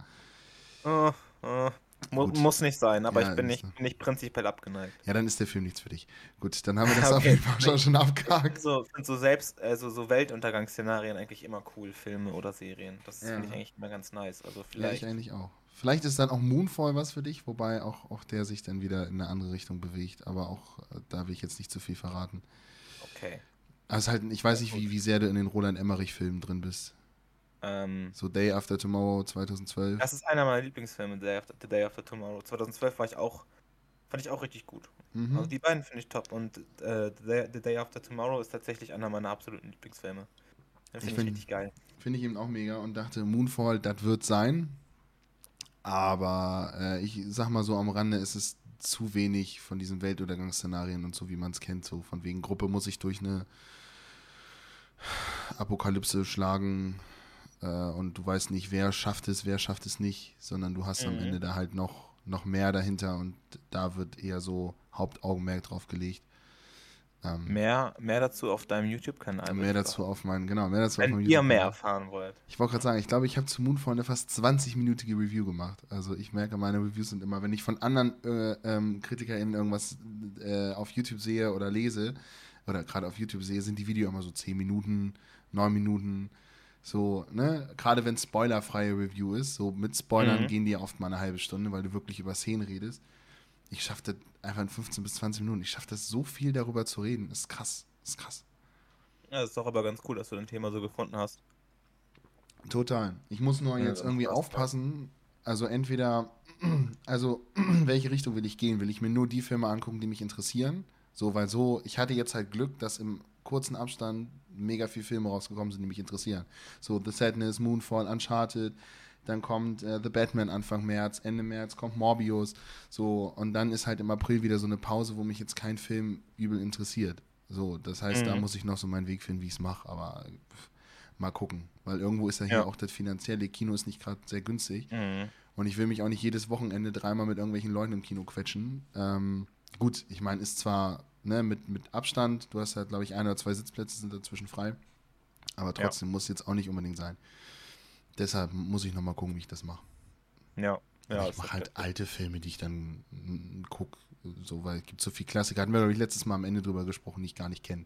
Äh, äh, mu Gut. muss nicht sein, aber Ja, ich bin nicht, bin nicht prinzipiell abgeneigt. Ja, dann ist der Film nichts für dich. Gut, dann haben wir das auf Okay. jeden Fall schon, schon abgehakt. So, sind so selbst, also so Weltuntergangsszenarien eigentlich immer cool, Filme oder Serien. Das Ja. finde ich eigentlich immer ganz nice. Also Ja, vielleicht. ich eigentlich auch. Vielleicht ist dann auch Moonfall was für dich, wobei auch, auch der sich dann wieder in eine andere Richtung bewegt, aber auch äh, da will ich jetzt nicht zu viel verraten. Okay. Also halt, ich weiß Ja, nicht, wie, wie sehr du in den Roland Emmerich-Filmen drin bist. Ähm, So Day After Tomorrow 2012. das ist einer meiner Lieblingsfilme, The Day After, The Day After Tomorrow. 2012 war ich auch, fand ich auch richtig gut. Mhm. Also die beiden finde ich top und äh, The, Day, The Day After Tomorrow ist tatsächlich einer meiner absoluten Lieblingsfilme. Ich finde ich, find- richtig geil. Finde ich eben auch mega und dachte, Moonfall, das wird sein. Aber äh, ich sag mal so am Rande, ist es zu wenig von diesen Weltuntergangsszenarien und so, wie man es kennt. So von wegen Gruppe muss ich durch eine Apokalypse schlagen äh, und du weißt nicht, wer schafft es, wer schafft es nicht, sondern du hast am Mhm. Ende da halt noch, noch mehr dahinter und da wird eher so Hauptaugenmerk drauf gelegt. Ähm, Mehr, mehr dazu auf deinem YouTube-Kanal. mehr dazu auf meinen, genau, mehr dazu auf Wenn meinem ihr mehr erfahren wollt. Ich wollte gerade sagen, ich glaube, ich habe zu Moonfall eine fast 20-minütige Review gemacht. Also ich merke, meine Reviews sind immer, wenn ich von anderen äh, ähm, KritikerInnen irgendwas äh, auf YouTube sehe oder lese, oder gerade auf YouTube sehe, sind die Videos immer so 10 Minuten, 9 Minuten. So, ne? Gerade wenn spoilerfreie Review ist, so mit Spoilern Mhm. gehen die ja oft mal eine halbe Stunde, weil du wirklich über Szenen redest. Ich schaffe das einfach in 15 bis 20 Minuten. Ich schaffe das so viel darüber zu reden. Das ist krass. Das ist krass. Ja, das ist doch aber ganz cool, dass du dein Thema so gefunden hast. Total. Ich muss nur Ja, jetzt irgendwie aufpassen. Also entweder, also welche Richtung will ich gehen? Will ich mir nur die Filme angucken, die mich interessieren? So, weil so, ich hatte jetzt halt Glück, dass im kurzen Abstand mega viele Filme rausgekommen sind, die mich interessieren. So, The Sadness, Moonfall, Uncharted, dann kommt äh, The Batman Anfang März, Ende März kommt Morbius, so, und dann ist halt im April wieder so eine Pause, wo mich jetzt kein Film übel interessiert. So, das heißt, da Mhm. muss ich noch so meinen Weg finden, wie ich es mache, aber pff, mal gucken, weil irgendwo ist ja hier Ja. auch das finanzielle Kino ist nicht gerade sehr günstig Mhm. und ich will mich auch nicht jedes Wochenende dreimal mit irgendwelchen Leuten im Kino quetschen. Ähm, gut, ich meine, ist zwar ne, mit, mit Abstand, du hast halt, glaube ich, ein oder zwei Sitzplätze sind dazwischen frei, aber trotzdem muss jetzt auch nicht unbedingt sein. Deshalb muss ich nochmal gucken, wie ich das mache. Ja. Ja, ich mache halt alte Filme, die ich dann gucke, so, weil es gibt so viele Klassiker. Hatten wir, glaube ich, letztes Mal am Ende drüber gesprochen, die ich gar nicht kenne.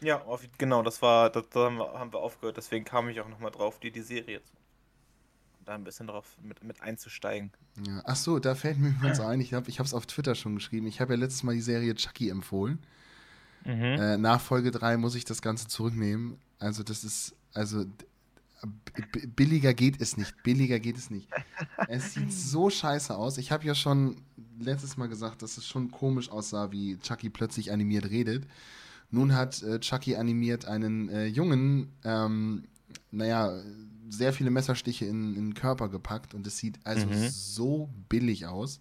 Ja, genau, das war, da, da haben wir aufgehört, deswegen kam ich auch nochmal drauf, die, die Serie zu da ein bisschen drauf mit, mit einzusteigen. Ja. Ach so, da fällt mir übrigens ein, ich habe es auf Twitter schon geschrieben. Ich habe ja letztes Mal die Serie Chucky empfohlen. Mhm. Äh, nach Folge 3 muss ich das Ganze zurücknehmen. Also, das ist, also billiger geht es nicht. Billiger geht es nicht. Es sieht so scheiße aus. Ich habe ja schon letztes Mal gesagt, dass es schon komisch aussah, wie Chucky plötzlich animiert redet. Nun hat äh, Chucky animiert einen äh, Jungen, ähm, naja, sehr viele Messerstiche in, in den Körper gepackt und es sieht also mhm. so billig aus.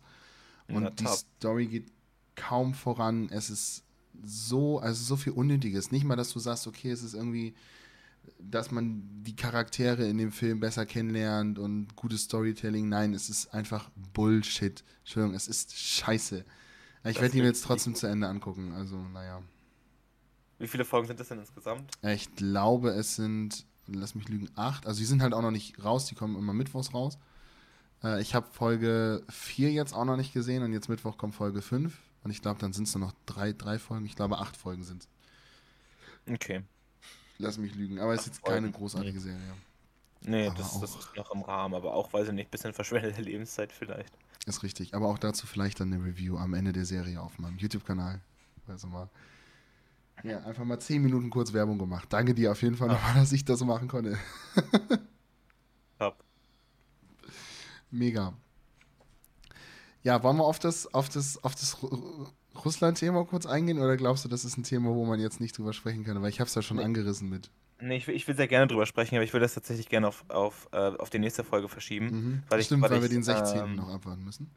Und ja, die Story geht kaum voran. Es ist so, also so viel Unnötiges. Nicht mal, dass du sagst, okay, es ist irgendwie, dass man die Charaktere in dem Film besser kennenlernt und gutes Storytelling. Nein, es ist einfach Bullshit. Entschuldigung, es ist scheiße. Ich werde ihn jetzt trotzdem zu Ende angucken. Also, naja. Wie viele Folgen sind das denn insgesamt? Ich glaube, es sind lass mich lügen, acht. Also die sind halt auch noch nicht raus, die kommen immer mittwochs raus. Äh, ich habe Folge 4 jetzt auch noch nicht gesehen und jetzt Mittwoch kommt Folge 5. Und ich glaube, dann sind es nur noch drei, drei Folgen. Ich glaube, acht Folgen sind es. Okay. Lass mich lügen. Aber es ist jetzt Folgen. keine großartige nee. Serie. Nee, das, das, ist noch im Rahmen, aber auch, weiß ich nicht, bisschen verschwendete Lebenszeit vielleicht. Ist richtig. Aber auch dazu vielleicht dann eine Review am Ende der Serie auf meinem YouTube-Kanal. Also mal ja, einfach mal zehn Minuten kurz Werbung gemacht. Danke dir auf jeden Fall nochmal, dass ich das so machen konnte. Top. Mega. Ja, wollen wir auf das, auf das, auf das Russland-Thema kurz eingehen oder glaubst du, das ist ein Thema, wo man jetzt nicht drüber sprechen kann? Weil ich habe es ja schon nee. angerissen mit. Nee, ich will, ich will, sehr gerne drüber sprechen, aber ich will das tatsächlich gerne auf, auf, äh, auf die nächste Folge verschieben. Mhm. Weil Stimmt, ich, weil, weil wir den 16. Ähm, noch abwarten müssen.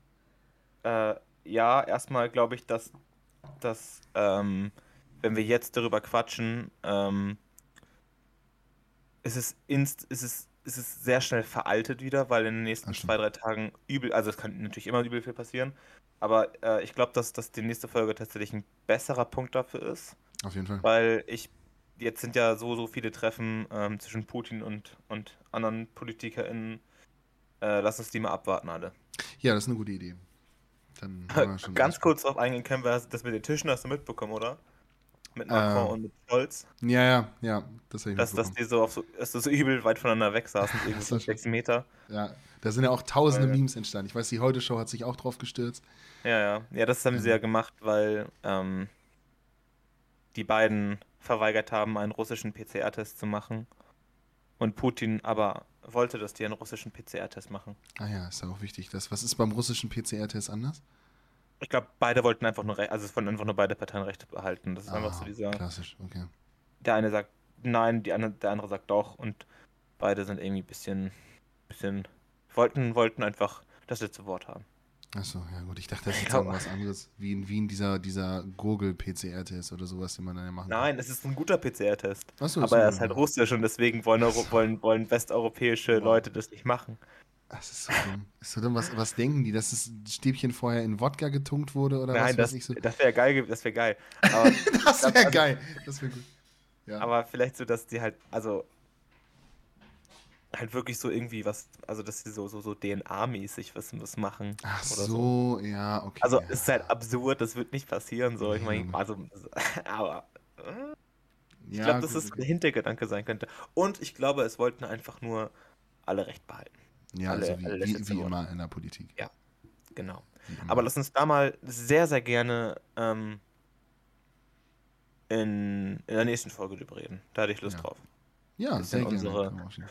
Äh, ja, erstmal glaube ich, dass, dass ähm, wenn wir jetzt darüber quatschen, ähm, ist es inst, ist es, ist es sehr schnell veraltet wieder, weil in den nächsten zwei, drei Tagen übel, also es kann natürlich immer übel viel passieren, aber äh, ich glaube, dass das die nächste Folge tatsächlich ein besserer Punkt dafür ist. Auf jeden Fall. Weil ich, jetzt sind ja so, so viele Treffen ähm, zwischen Putin und, und anderen PolitikerInnen. Äh, lass uns die mal abwarten alle. Ja, das ist eine gute Idee. Dann Ganz kurz darauf eingehen können wir das mit den Tischen hast du mitbekommen, oder? Mit Macron äh, und mit Scholz. Ja, ja, ja. Das dass, dass die so, auf so, dass so übel weit voneinander weg saßen, irgendwie so sechs Meter. Ja, da sind ja auch tausende weil, Memes entstanden. Ich weiß, die Heute-Show hat sich auch drauf gestürzt. Ja, ja. Ja, das haben ja. sie ja gemacht, weil ähm, die beiden verweigert haben, einen russischen PCR-Test zu machen. Und Putin aber wollte, dass die einen russischen PCR-Test machen. Ah ja, ist ja auch wichtig. Das, was ist beim russischen PCR-Test anders? Ich glaube, beide wollten einfach nur Recht, also es wollten einfach nur beide Parteien Rechte behalten. Das ist ah, einfach so dieser. Klassisch, okay. Der eine sagt nein, die andere, der andere sagt doch und beide sind irgendwie ein bisschen, bisschen, wollten, wollten einfach das letzte Wort haben. Achso, ja gut, ich dachte, das ist jetzt irgendwas anderes, wie in Wien dieser, dieser Gurgel-PCR-Test oder sowas, den man dann ja machen Nein, kann. es ist ein guter PCR-Test. Achso, Aber er ist halt russisch und deswegen wollen, wollen, wollen westeuropäische Leute das nicht machen. Das ist so dumm. Ist so dumm. Was, was denken die, dass das Stäbchen vorher in Wodka getunkt wurde oder Nein, was das, so? das wäre geil, das wäre geil. das wäre also, geil. Das wäre gut. Ja. Aber vielleicht so, dass die halt, also halt wirklich so irgendwie was, also dass sie so, so, so DNA-mäßig was, was machen. Ach so, so, ja, okay. Also ja. ist halt absurd, das wird nicht passieren, so. Ich meine, also, aber. Äh, ich ja, glaube, dass es das der Hintergedanke sein könnte. Und ich glaube, es wollten einfach nur alle Recht behalten. Ja, alle, also wie, alle wie, wie immer in der Politik. Ja, genau. Aber lass uns da mal sehr, sehr gerne ähm, in, in der nächsten Folge drüber reden. Da hätte ich Lust ja. drauf. Ja, sehr unsere, gerne.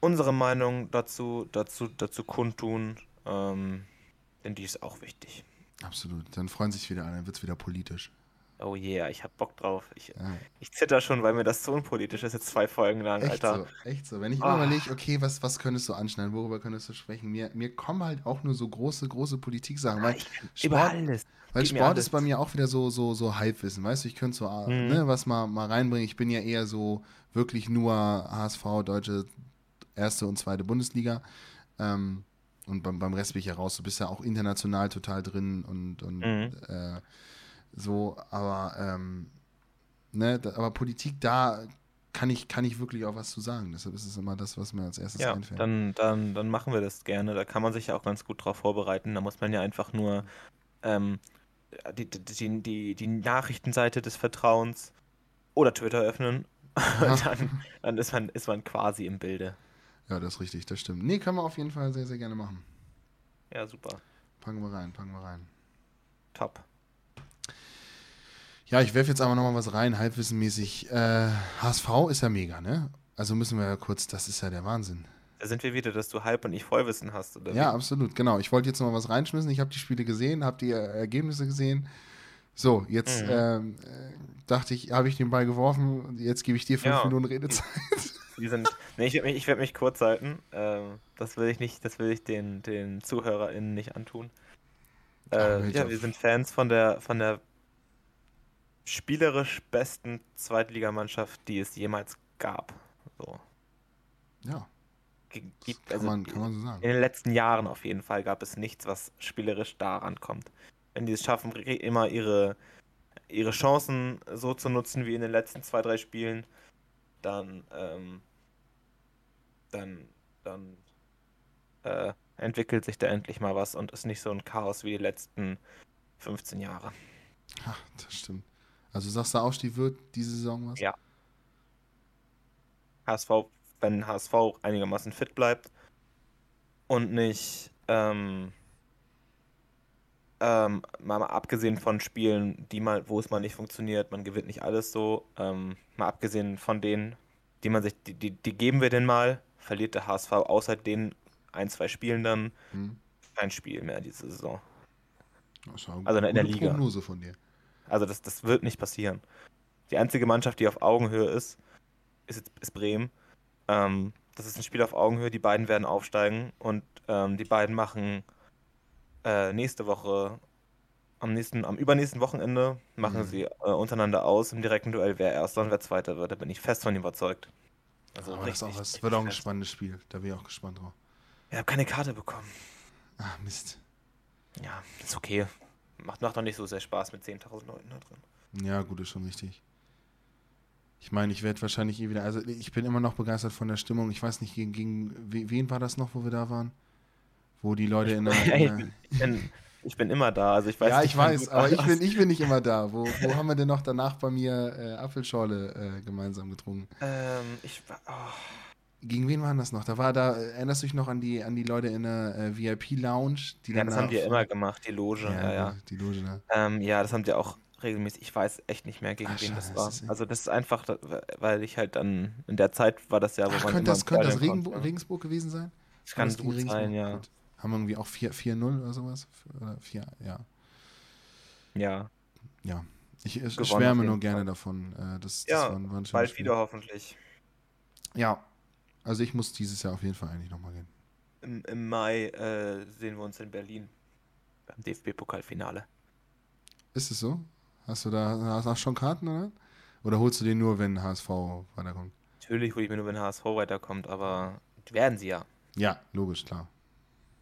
Unsere Meinung dazu, dazu, dazu kundtun, ähm, denn die ist auch wichtig. Absolut. Dann freuen sich wieder alle, dann wird es wieder politisch. Oh yeah, ich hab Bock drauf. Ich, ja. ich zitter schon, weil mir das so unpolitisch ist, jetzt zwei Folgen lang, echt Alter. So, echt so. Wenn ich oh. überlege, okay, was, was könntest du anschneiden, worüber könntest du sprechen? Mir, mir kommen halt auch nur so große, große Politik-Sachen. Weil Sport, alles. Weil Sport alles. ist bei mir auch wieder so, so, so Halbwissen, weißt du? Ich könnte so mhm. ne, was mal, mal reinbringen. Ich bin ja eher so wirklich nur HSV, deutsche erste und zweite Bundesliga. Ähm, und beim, beim Rest bin ich ja raus. Du bist ja auch international total drin und, und mhm. äh, so, aber, ähm, ne, aber Politik, da kann ich, kann ich wirklich auch was zu sagen. Deshalb ist es immer das, was mir als erstes Ja, einfällt. dann, dann, dann machen wir das gerne. Da kann man sich ja auch ganz gut drauf vorbereiten. Da muss man ja einfach nur ähm, die, die, die, die Nachrichtenseite des Vertrauens oder Twitter öffnen. Dann, dann ist, man, ist man quasi im Bilde. Ja, das ist richtig, das stimmt. Nee, kann man auf jeden Fall sehr, sehr gerne machen. Ja, super. Packen wir rein, packen wir rein. Top. Ja, ich werfe jetzt aber nochmal was rein, halbwissenmäßig. Äh, HSV ist ja mega, ne? Also müssen wir ja kurz, das ist ja der Wahnsinn. Da sind wir wieder, dass du Halb- und ich Vollwissen hast, oder? Ja, absolut, genau. Ich wollte jetzt noch mal was reinschmissen. Ich habe die Spiele gesehen, habe die äh, Ergebnisse gesehen. So, jetzt Mhm. ähm, äh, dachte ich, habe ich den Ball geworfen jetzt gebe ich dir fünf Ja. Minuten Redezeit. Die sind, nee, ich werde mich, ich werd mich kurz halten. Ähm, das will ich nicht, das will ich den, den ZuhörerInnen nicht antun. Ach, Äh, ich ja, wir sind Fans von der, von der spielerisch besten Zweitligamannschaft, die es jemals gab. So. Ja, Gibt, kann, also man, kann man so sagen. in den letzten Jahren auf jeden Fall gab es nichts, was spielerisch daran kommt. Wenn die es schaffen, immer ihre, ihre Chancen so zu nutzen wie in den letzten zwei, drei Spielen, dann, ähm, dann, dann äh, entwickelt sich da endlich mal was und ist nicht so ein Chaos wie die letzten 15 Jahre. Ha, das stimmt. Also sagst du, Aufstieg wird diese Saison was? Ja. HSV, wenn HSV einigermaßen fit bleibt und nicht, ähm, ähm, mal, abgesehen von Spielen, die mal, wo es mal nicht funktioniert, man gewinnt nicht alles so, ähm, mal abgesehen von denen, die man sich, die, die, die geben wir denn mal, verliert der HSV außer den ein, zwei Spielen dann Hm? kein Spiel mehr diese Saison. Also in der Liga. Prognose von dir. Also das, das wird nicht passieren. Die einzige Mannschaft, die auf Augenhöhe ist, ist, ist Bremen. Ähm, das ist ein Spiel auf Augenhöhe. Die beiden werden aufsteigen und ähm, die beiden machen äh, nächste Woche, am nächsten, am übernächsten Wochenende machen Mhm. sie äh, untereinander aus im direkten Duell, wer Erster und wer Zweiter wird. Da bin ich fest von überzeugt. Also Aber das, ist auch, richtig, das richtig wird auch ein spannendes Spiel. Da bin ich auch gespannt drauf. Ich habe keine Karte bekommen. Ah, Mist. Ja, ist okay. Macht, macht doch nicht so sehr Spaß mit 10.000 Leuten da drin. Ja, gut, ist schon richtig. Ich meine, ich werde wahrscheinlich eh wieder. Also, ich bin immer noch begeistert von der Stimmung. Ich weiß nicht, gegen, gegen we- wen war das noch, wo wir da waren? Wo die Leute in der. In ich, der bin, ich, bin, ich bin immer da. Also ich weiß ja, ich weiß, aber ich bin, ich bin nicht immer da. Wo, wo haben wir denn noch danach bei mir äh, Apfelschorle äh, gemeinsam getrunken? Ähm, ich war. Oh, Gegen wen waren das noch? Da war da, äh, erinnerst du dich noch an die, an die Leute in der äh, VIP-Lounge? ja, das da haben ja auf- immer gemacht, die Loge. Ja, ja. Die Loge da. Ähm, ja, das haben die auch regelmäßig. Ich weiß echt nicht mehr, gegen Ach, wen das war. das Also das ist einfach, weil ich halt dann in der Zeit war das ja, wo Ach, man könnte das, könnte das Regenbo konnte. Regensburg gewesen sein? Das kann das gut sein, ja. Gut. Haben wir irgendwie auch 4 4-0 oder sowas? Oder 4, ja. Ja, Ja. Ich, ich schwärme nur gerne Fall. davon. Äh, das, das Ja, war, ein- war schönes bald wieder hoffentlich. Ja. Also ich muss dieses Jahr auf jeden Fall eigentlich nochmal gehen. Im, im Mai äh, sehen wir uns in Berlin beim DFB-Pokalfinale. Ist es so? Hast du da hast du schon Karten, oder? Oder holst du den nur, wenn HSV weiterkommt? Natürlich hole ich mir nur, wenn HSV weiterkommt, aber werden sie ja. Ja, logisch, klar.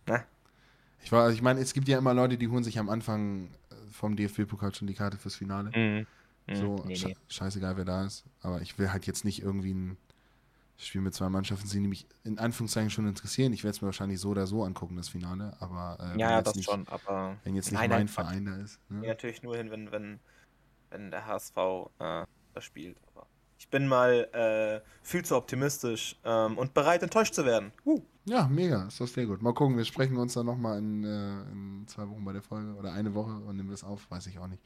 Ne? Ich, war, ich meine, es gibt ja immer Leute, die holen sich am Anfang äh, vom DFB-Pokal schon die Karte fürs Finale. Mhm. Mhm. So, nee, nee. scheißegal, wer da ist. Aber ich will halt jetzt nicht irgendwie ein Spiel mit zwei Mannschaften die mich in Anführungszeichen schon interessieren. Ich werde es mir wahrscheinlich so oder so angucken, das Finale. Aber äh, wenn Ja, ja, jetzt das nicht, schon, aber wenn jetzt nicht mein. Verein da ist. Ne? natürlich nur hin, wenn, wenn, wenn der HSV äh, das spielt. Aber ich bin mal äh, viel zu optimistisch ähm, und bereit, enttäuscht zu werden. Uh. Ja, mega, ist das sehr gut. Mal gucken, wir sprechen uns dann nochmal in, äh, in zwei Wochen bei der Folge oder eine Woche und nehmen wir es auf, weiß ich auch nicht.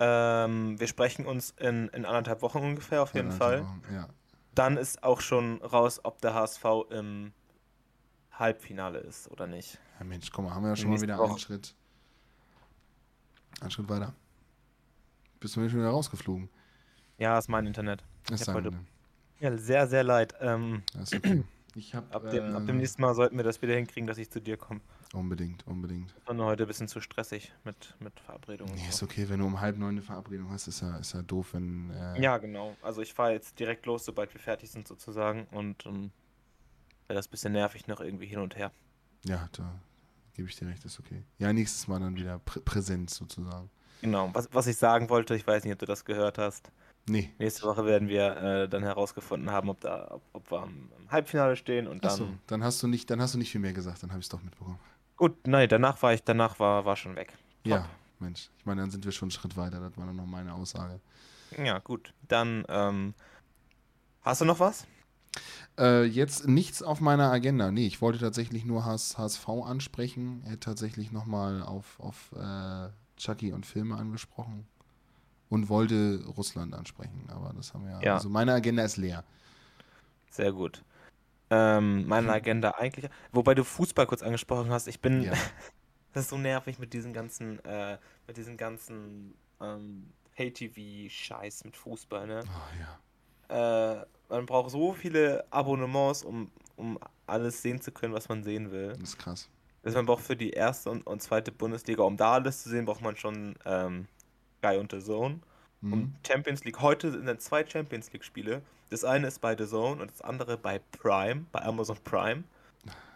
Ähm, wir sprechen uns in, in anderthalb Wochen ungefähr auf jeden Ja, Fall. Wochen, Ja, Dann ist auch schon raus, ob der HSV im Halbfinale ist oder nicht. ja Mensch, guck mal, haben wir ja schon mal wieder Woche. einen Schritt, einen Schritt weiter. Bist du mir schon wieder rausgeflogen? Ja, ist mein Internet. Das Ich heute-. Ja, sehr, sehr leid. Ähm, ist okay. Ich hab, ab, dem, ab äh, dem nächsten Mal sollten wir das wieder hinkriegen, dass ich zu dir komme. Unbedingt, unbedingt. War nur heute ein bisschen zu stressig mit, mit Verabredungen. und Nee, ist okay, wenn du um halb neun eine Verabredung hast, ist ja, ist ja doof, wenn. Äh, Ja, genau. Also ich fahre jetzt direkt los, sobald wir fertig sind sozusagen. Und ähm, wäre das ein bisschen nervig noch irgendwie hin und her. Ja, da gebe ich dir recht, ist okay. Ja, nächstes Mal dann wieder Prä Präsenz sozusagen. Genau. Was, was ich sagen wollte, ich weiß nicht, ob du das gehört hast. Nee. Nächste Woche werden wir äh, dann herausgefunden haben, ob, da, ob, ob wir am, am Halbfinale stehen und dann. Achso, dann hast du nicht, dann hast du nicht viel mehr gesagt, dann habe ich es doch mitbekommen. Gut, nein, danach war ich, danach war, war schon weg. Ja, Mensch. Ich meine, dann sind wir schon einen Schritt weiter. Das war dann noch meine Aussage. Ja, gut. Dann, ähm, hast du noch was? Äh, jetzt nichts auf meiner Agenda. Nee, ich wollte tatsächlich nur HS, HSV ansprechen. Er hat tatsächlich nochmal auf, auf äh, Chucky und Filme angesprochen. Und wollte Russland ansprechen. Aber das haben wir. Ja. Also meine Agenda ist leer. Sehr gut. Ähm, meine Agenda eigentlich, wobei du Fußball kurz angesprochen hast, ich bin, Ja. das ist so nervig mit diesen ganzen, äh, mit diesen ganzen ähm, Pay-TV-Scheiß mit Fußball, ne? Oh, ja. Äh, man braucht so viele Abonnements, um, um alles sehen zu können, was man sehen will. Das ist krass. Also man braucht für die erste und, und zweite Bundesliga, um da alles zu sehen, braucht man schon ähm, Sky und The Zone. Mhm. Und Champions League, heute sind dann zwei Champions League Spiele. Das eine ist bei The Zone und das andere bei Prime, bei Amazon Prime.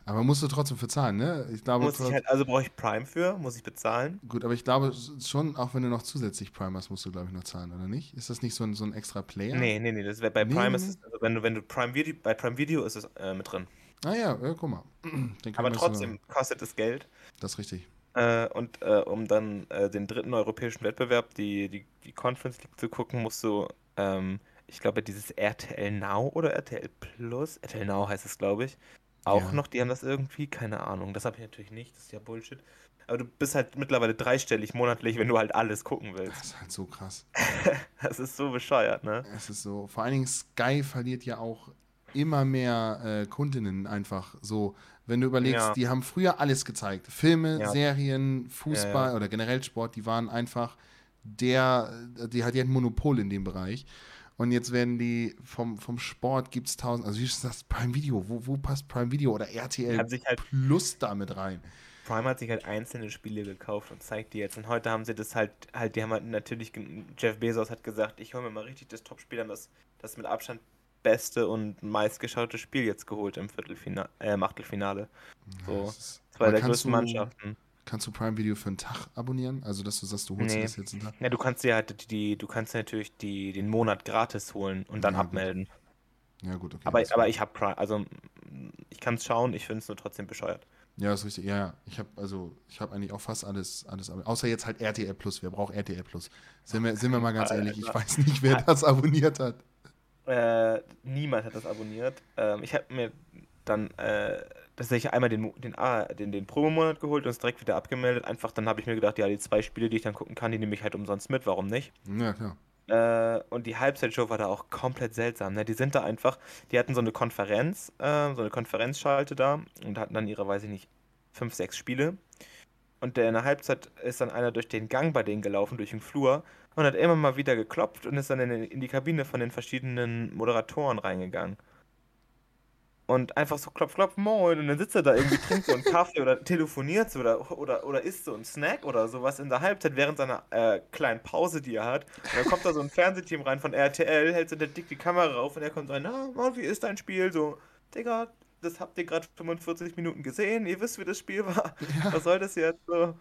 Aber musst du trotzdem für zahlen, ne? Ich glaube, Muss ich halt, also brauche ich Prime für, muss ich bezahlen. gut, aber ich glaube schon, auch wenn du noch zusätzlich Prime hast, musst du, glaube ich, noch zahlen, oder nicht? Ist das nicht so ein, so ein extra Player? Nee, nee, nee, das wär, bei Nee, Prime nee, ist es, also wenn du, wenn du Prime Video, bei Prime Video ist es äh, mit drin. Ah ja, ja guck mal. Aber trotzdem kostet es Geld. Das ist richtig. Äh, und äh, um dann äh, den dritten europäischen Wettbewerb, die, die, die Conference League zu gucken, musst du, ähm, ich glaube, dieses RTL Now oder RTL Plus, RTL Now heißt es, glaube ich, auch Ja. noch, die haben das irgendwie, keine Ahnung, das habe ich natürlich nicht, das ist ja Bullshit. Aber du bist halt mittlerweile dreistellig monatlich, wenn du halt alles gucken Das willst. ist halt so krass. Das ist so bescheuert, ne? Es ist so, vor allen Dingen Sky verliert ja auch immer mehr äh, Kundinnen einfach so. Wenn du überlegst, Ja. die haben früher alles gezeigt. Filme, Ja. Serien, Fußball Ja, oder generell Sport, die waren einfach der, die hat ja ein Monopol in dem Bereich. Und jetzt werden die vom, vom Sport gibt es tausend, also wie ist das Prime Video? Wo, wo passt Prime Video oder RTL halt Plus damit rein? Prime hat sich halt einzelne Spiele gekauft und zeigt die jetzt. Und heute haben sie das halt, halt, die haben halt natürlich, Jeff Bezos hat gesagt, ich hole mir mal richtig das Topspiel an, das, das mit Abstand beste und meistgeschaute Spiel jetzt geholt im Viertelfinale, äh, im Achtelfinale. So, ist- Zwei der größten du- Mannschaften. Kannst du Prime Video für einen Tag abonnieren? Also, dass du sagst, du holst Nee. das jetzt einen Tag? Ja, du kannst dir halt die, du kannst natürlich die, den Monat gratis holen und dann Ja, gut. abmelden. Ja, gut, okay. Aber, aber ich habe Prime, also ich kann es schauen, ich finde es nur trotzdem bescheuert. Ja, ist richtig. Ja. Ich habe also, ich habe eigentlich auch fast alles, alles, ab- außer jetzt halt RTL Plus. Wer braucht RTL Plus? Sind wir, sind wir mal ganz ehrlich. Ich weiß nicht, wer das abonniert hat. Äh, niemand hat das abonniert. Ähm, ich habe mir dann äh, tatsächlich einmal den, den, ah, den, den Probemonat geholt und es direkt wieder abgemeldet. Einfach dann habe ich mir gedacht, ja, die zwei Spiele, die ich dann gucken kann, die nehme ich halt umsonst mit, warum nicht? Ja, klar. Äh, und die Halbzeitshow war da auch komplett seltsam. Ne? Die sind da einfach, die hatten so eine Konferenz, äh, so eine Konferenzschalte da und hatten dann ihre, weiß ich nicht, fünf, sechs Spiele. Und der in der Halbzeit ist dann einer durch den Gang bei denen gelaufen, durch den Flur und hat immer mal wieder geklopft und ist dann in, in die Kabine von den verschiedenen Moderatoren reingegangen. Und einfach so klopf, klopf, moin. Und dann sitzt er da irgendwie, trinkt so einen Kaffee oder telefoniert so oder, oder, oder isst so einen Snack oder sowas in der Halbzeit während seiner äh, kleinen Pause, die er hat. Und dann kommt da so ein Fernsehteam rein von RTL, hält so der dick die Kamera auf und er kommt rein, na, Mann, wie ist dein Spiel? So, Digga, das habt ihr gerade 45 Minuten gesehen, ihr wisst, wie das Spiel war. Was soll das jetzt so?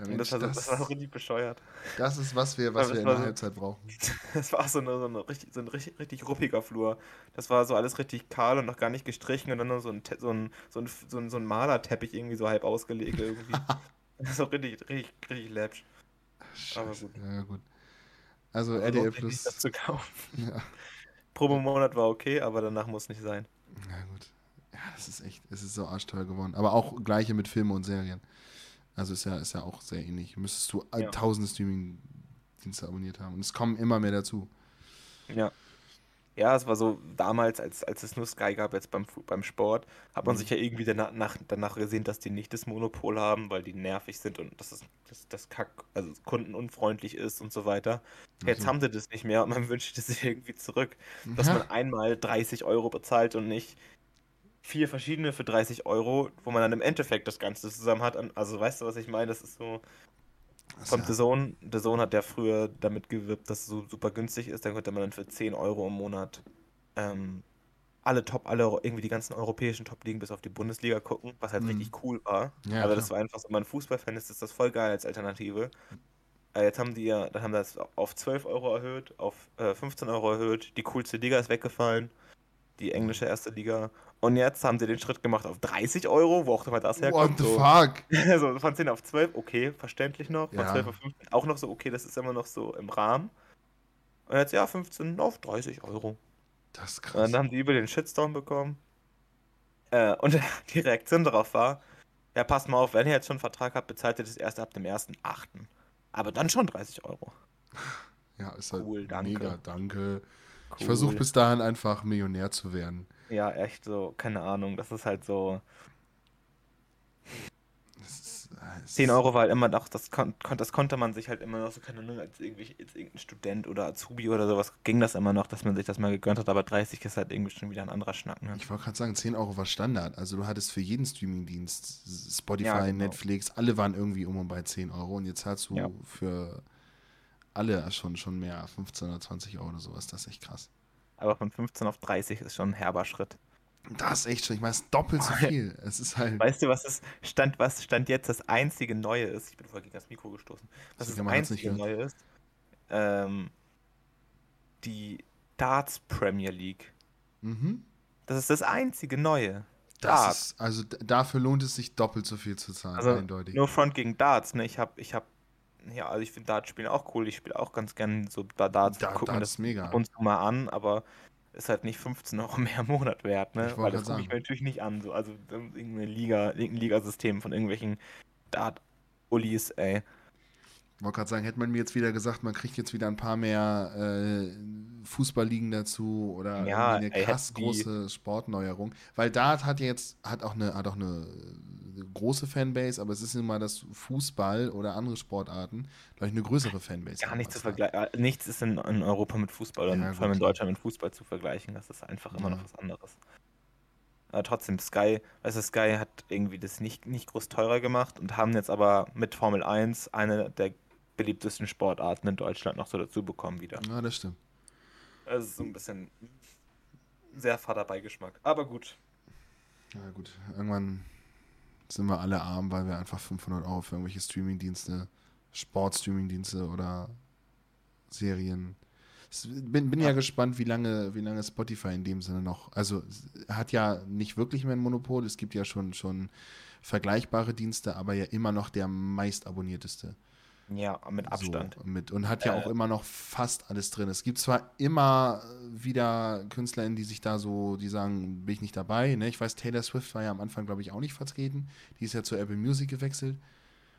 Ja, Und Mensch, das, war, so- das, das war so richtig bescheuert. das ist, was wir, was wir das in der so- Halbzeit brauchen. Das war so, eine, so, eine richtig, so ein richtig, richtig ruppiger Flur. Das war so alles richtig kahl und noch gar nicht gestrichen und dann nur so ein, so ein, so ein, so ein, so ein Malerteppich irgendwie so halb ausgelegt irgendwie. so richtig, richtig, richtig läppsch. Aber gut. Ja, gut. Also Also nicht, Plus. das zu kaufen. Ja, Probemonat war okay, aber danach muss nicht sein. na gut. Ja, das ist echt, es ist so arschteuer geworden. Aber auch gleiche mit Filmen und Serien. Also ist ja, ist ja auch sehr ähnlich. Müsstest du Ja. tausende Streaming-Dienste abonniert haben. Und es kommen immer mehr dazu. Ja. Ja, es war so damals, als, als es nur Sky gab, jetzt beim, beim Sport, hat man Mhm. sich ja irgendwie danach, nach, danach gesehen, dass die nicht das Monopol haben, weil die nervig sind und dass das, das, das Kack, also kundenunfreundlich ist und so weiter. Jetzt Mhm. haben sie das nicht mehr und man wünscht es irgendwie zurück, dass Ja. man einmal 30 Euro bezahlt und nicht vier verschiedene für 30 Euro, wo man dann im Endeffekt das Ganze zusammen hat. Also weißt du, was ich meine? Das ist so. Von ja- The Zone, The Zone hat ja früher damit gewirbt, dass es so super günstig ist. Dann konnte man dann für 10 Euro im Monat ähm, alle Top, alle irgendwie die ganzen europäischen Top-Ligen bis auf die Bundesliga gucken, was halt Mhm. richtig cool war. Ja, Aber das war einfach so, wenn man Fußballfan ist, ist das voll geil als Alternative. Äh, jetzt haben die ja, dann haben das auf 12 Euro erhöht, auf äh, 15 Euro erhöht. Die coolste Liga ist weggefallen. Die englische erste Liga. Und jetzt haben sie den Schritt gemacht auf 30 Euro, wo auch immer das herkommt. What the fuck? Also von 10 auf 12, okay, verständlich noch. Von Ja. 12 auf 15 auch noch so, okay, das ist immer noch so im Rahmen. Und jetzt ja, 15 auf 30 Euro. Das ist Und krass. dann haben die über den Shitstorm bekommen. Äh, und die Reaktion darauf war, ja, passt mal auf, wenn ihr jetzt schon einen Vertrag habt, bezahlt ihr das erst ab dem 1.8. Aber dann schon 30 Euro. Ja, ist halt Cool, danke. mega, danke. Ich Cool. versuche bis dahin einfach Millionär zu werden. Ja, echt so, keine Ahnung, das ist halt so. Das ist, äh, es 10 ist- Euro war halt immer noch, das, kon das konnte man sich halt immer noch so, keine Ahnung, als, irgendwie, als irgendein Student oder Azubi oder sowas ging das immer noch, dass man sich das mal gegönnt hat, aber 30 ist halt irgendwie schon wieder ein anderer Schnack, ne? Ich wollte gerade sagen, 10 Euro war Standard. Also du hattest für jeden Streamingdienst, Spotify, Ja, genau. Netflix, alle waren irgendwie um und bei 10 Euro und jetzt zahlst du Ja. für alle schon, schon mehr, 15 oder 20 Euro oder sowas. Das ist echt krass. Aber von 15 auf 30 ist schon ein herber Schritt. Das ist echt schon, ich meine, es ist doppelt so viel. Es ist halt. Weißt du, was ist Stand, was Stand jetzt das einzige Neue ist? Ich bin vorher gegen das Mikro gestoßen. Was das nicht einzige Neue ist? Ähm, die Darts Premier League. Mhm. Das ist das einzige Neue. Das Darts. ist, also dafür lohnt es sich doppelt so viel zu zahlen, Also eindeutig. nur Front gegen Darts, ne? Ich hab, ich hab, ja, also ich finde Darts spielen auch cool. Ich spiele auch ganz gern so da Darts. Da, guck da mir ist das mega. zu mal an, aber ist halt nicht 15 Euro mehr im Monat wert, ne? Weil das gucke ich mir natürlich nicht an. So, also ähm, irgendeine Liga, irgendein Ligasystem von irgendwelchen Dart-Ulis, ey. Wollte gerade sagen, hätte man mir jetzt wieder gesagt, man kriegt jetzt wieder ein paar mehr äh, Fußballligen dazu oder Ja, eine krass große Sportneuerung. Weil Dart hat jetzt, hat auch eine, hat auch eine äh, große Fanbase, aber es ist immer das Fußball oder andere Sportarten, glaube ich, eine größere Fanbase. Gar nicht zu vergleichen. äh, Nichts ist in, in Europa mit Fußball und Ja, vor allem in. Deutschland mit Fußball zu vergleichen. Das ist einfach immer Ja. noch was anderes. Aber trotzdem, Sky, weißt du, Sky hat irgendwie das nicht, nicht groß teurer gemacht und haben jetzt aber mit Formel 1 eine der beliebtesten Sportarten in Deutschland noch so dazu bekommen wieder. Ja, das stimmt. Ist so ein bisschen sehr fader Beigeschmack. Aber gut. Ja, gut. Irgendwann sind wir alle arm, weil wir einfach 500 Euro für irgendwelche Streamingdienste, Sport-Streamingdienste oder Serien. Bin, bin ja. Ja. gespannt, wie lange, wie lange Spotify in dem Sinne noch. Also hat ja nicht wirklich mehr ein Monopol. Es gibt ja schon, schon vergleichbare Dienste, aber ja immer noch der meist abonnierteste. Ja, mit Abstand. So, mit, und hat ja Äh. auch immer noch fast alles drin. Es gibt zwar immer wieder KünstlerInnen, die sich da so, die sagen, bin ich nicht dabei. Ne? Ich weiß, Taylor Swift war ja am Anfang, glaube ich, auch nicht vertreten. Die ist ja zu Apple Music gewechselt.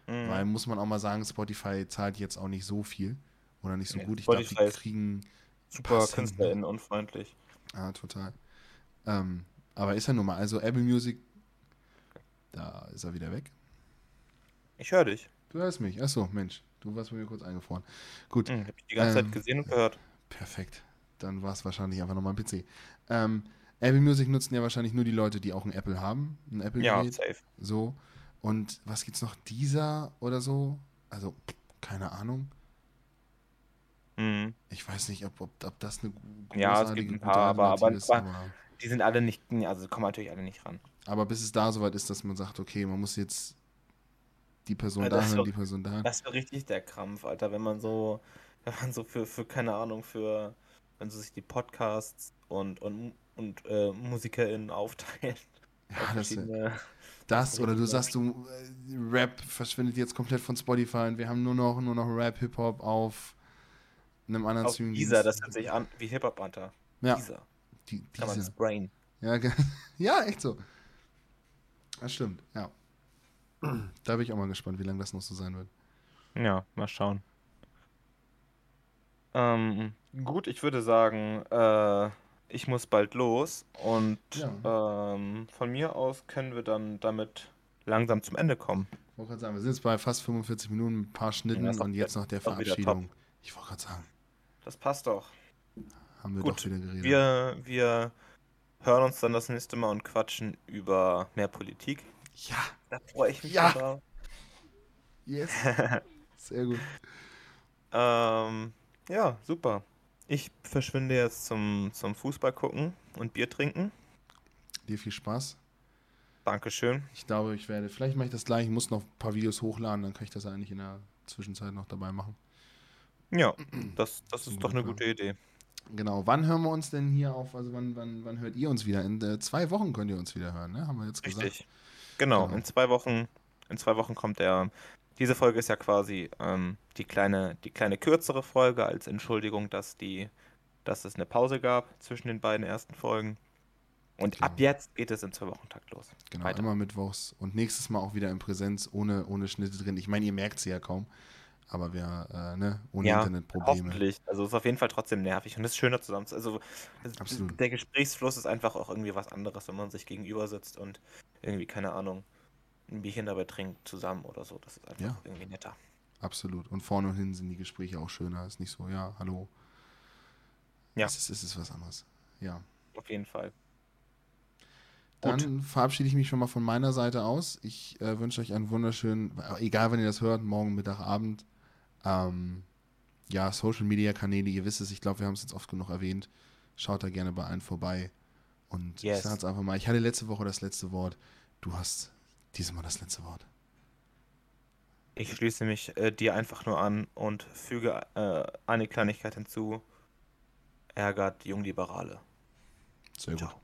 Mhm. Weil, muss man auch mal sagen, Spotify zahlt jetzt auch nicht so viel. Oder nicht so Nee, gut. Ich glaube, Spotify die kriegen. Super ne? KünstlerInnen unfreundlich. Ja, total. Ähm, aber ist ja nun mal, also Apple Music, da ist er wieder weg. Ich höre dich. Du hörst mich. Achso, Mensch, du warst bei mir kurz eingefroren. Gut. Mhm, hab ich die ganze Ähm, Zeit gesehen und gehört. Perfekt. Dann war es wahrscheinlich einfach nochmal ein PC. Ähm, Apple Music nutzen ja wahrscheinlich nur die Leute, die auch ein Apple haben. Ein Ja, Apple-Gerät. safe. so. Und was gibt's noch? Dieser oder so? Also, keine Ahnung. Mhm. Ich weiß nicht, ob, ob, ob das eine gu- Ja, es großartige, gibt ein gute paar, aber- aber- ist. Aber, Die sind alle nicht, also kommen natürlich alle nicht ran. aber bis es da soweit ist, dass man sagt, okay, man muss jetzt die Person Ja, da das ist hören, doch- die Person da. Das wäre richtig der Krampf, Alter, wenn man so, wenn man so für, für keine Ahnung, für, wenn so sich die Podcasts und, und, und äh, MusikerInnen aufteilen. Ja, das, das oder du sagst, du äh, Rap verschwindet jetzt komplett von Spotify und wir haben nur noch, nur noch Rap, Hip-Hop auf einem anderen auf Streaming-Dienst. dieser, das hört sich an wie Hip-Hop, Alter. Ja, Dieser. die, Kann man sprayen. Ja, ja, echt so. Das stimmt, ja. Da bin ich auch mal gespannt, wie lange das noch so sein wird. Ja, mal schauen. Ähm, gut, ich würde sagen, äh, ich muss bald los und ähm, von mir aus können wir dann damit langsam zum Ende kommen. Ich wollte gerade sagen, wir sind jetzt bei fast 45 Minuten, ein paar Schnitten Ja, und jetzt noch der Verabschiedung. Ich wollte gerade sagen, Das passt doch. haben wir Gut, doch wieder geredet. Wir, wir hören uns dann das nächste Mal und quatschen über mehr Politik. Ja, Da freue ich mich Ja. schon drauf. yes. Sehr gut. Ähm, ja, super. Ich verschwinde jetzt zum, zum Fußball gucken und Bier trinken. Dir viel Spaß. Dankeschön. Ich glaube, ich werde, vielleicht mache ich das gleich, ich muss noch ein paar Videos hochladen, dann kann ich das eigentlich in der Zwischenzeit noch dabei machen. Ja, das, das ist doch eine gute Idee. Genau. Wann hören wir uns denn hier auf? Also wann, wann, wann hört ihr uns wieder? In äh, zwei Wochen könnt ihr uns wieder hören, ne? Haben wir jetzt gesagt. Genau, Genau. in zwei Wochen, in zwei Wochen kommt der. Diese Folge ist ja quasi ähm, die kleine, die kleine kürzere Folge als Entschuldigung, dass die, dass es eine Pause gab zwischen den beiden ersten Folgen. Und Genau. ab jetzt geht es in zwei Wochen Takt los. Genau, Weiter. immer mittwochs. Und nächstes Mal auch wieder in Präsenz, ohne, ohne Schnitte drin. Ich meine, ihr merkt sie ja kaum. Aber wir, äh, ne, ohne Ja, Internetprobleme. Hoffentlich. Also es ist auf jeden Fall trotzdem nervig und es ist schöner zusammen. zu- Also Absolut. der Gesprächsfluss ist einfach auch irgendwie was anderes, wenn man sich gegenüber sitzt und irgendwie, keine Ahnung, ein Bierchen dabei trinkt zusammen oder so. Das ist einfach Ja. irgendwie netter. Absolut. Und vorne und hinten sind die Gespräche auch schöner. Ist nicht so, ja, hallo. Ja. Es ist, es ist was anderes. Ja. Auf jeden Fall. Dann Gut. verabschiede ich mich schon mal von meiner Seite aus. Ich äh, wünsche euch einen wunderschönen, egal wann ihr das hört, morgen, Mittag, Abend. Ähm, ja, Social Media Kanäle, ihr wisst es, ich glaube, wir haben es jetzt oft genug erwähnt. Schaut da gerne bei allen vorbei. Und ich Yes. sage jetzt einfach mal, ich hatte letzte Woche das letzte Wort. Du hast diesmal das letzte Wort. Ich schließe mich äh, dir einfach nur an und füge äh, eine Kleinigkeit hinzu. Ärgert Jungliberale. Sehr gut. Ciao.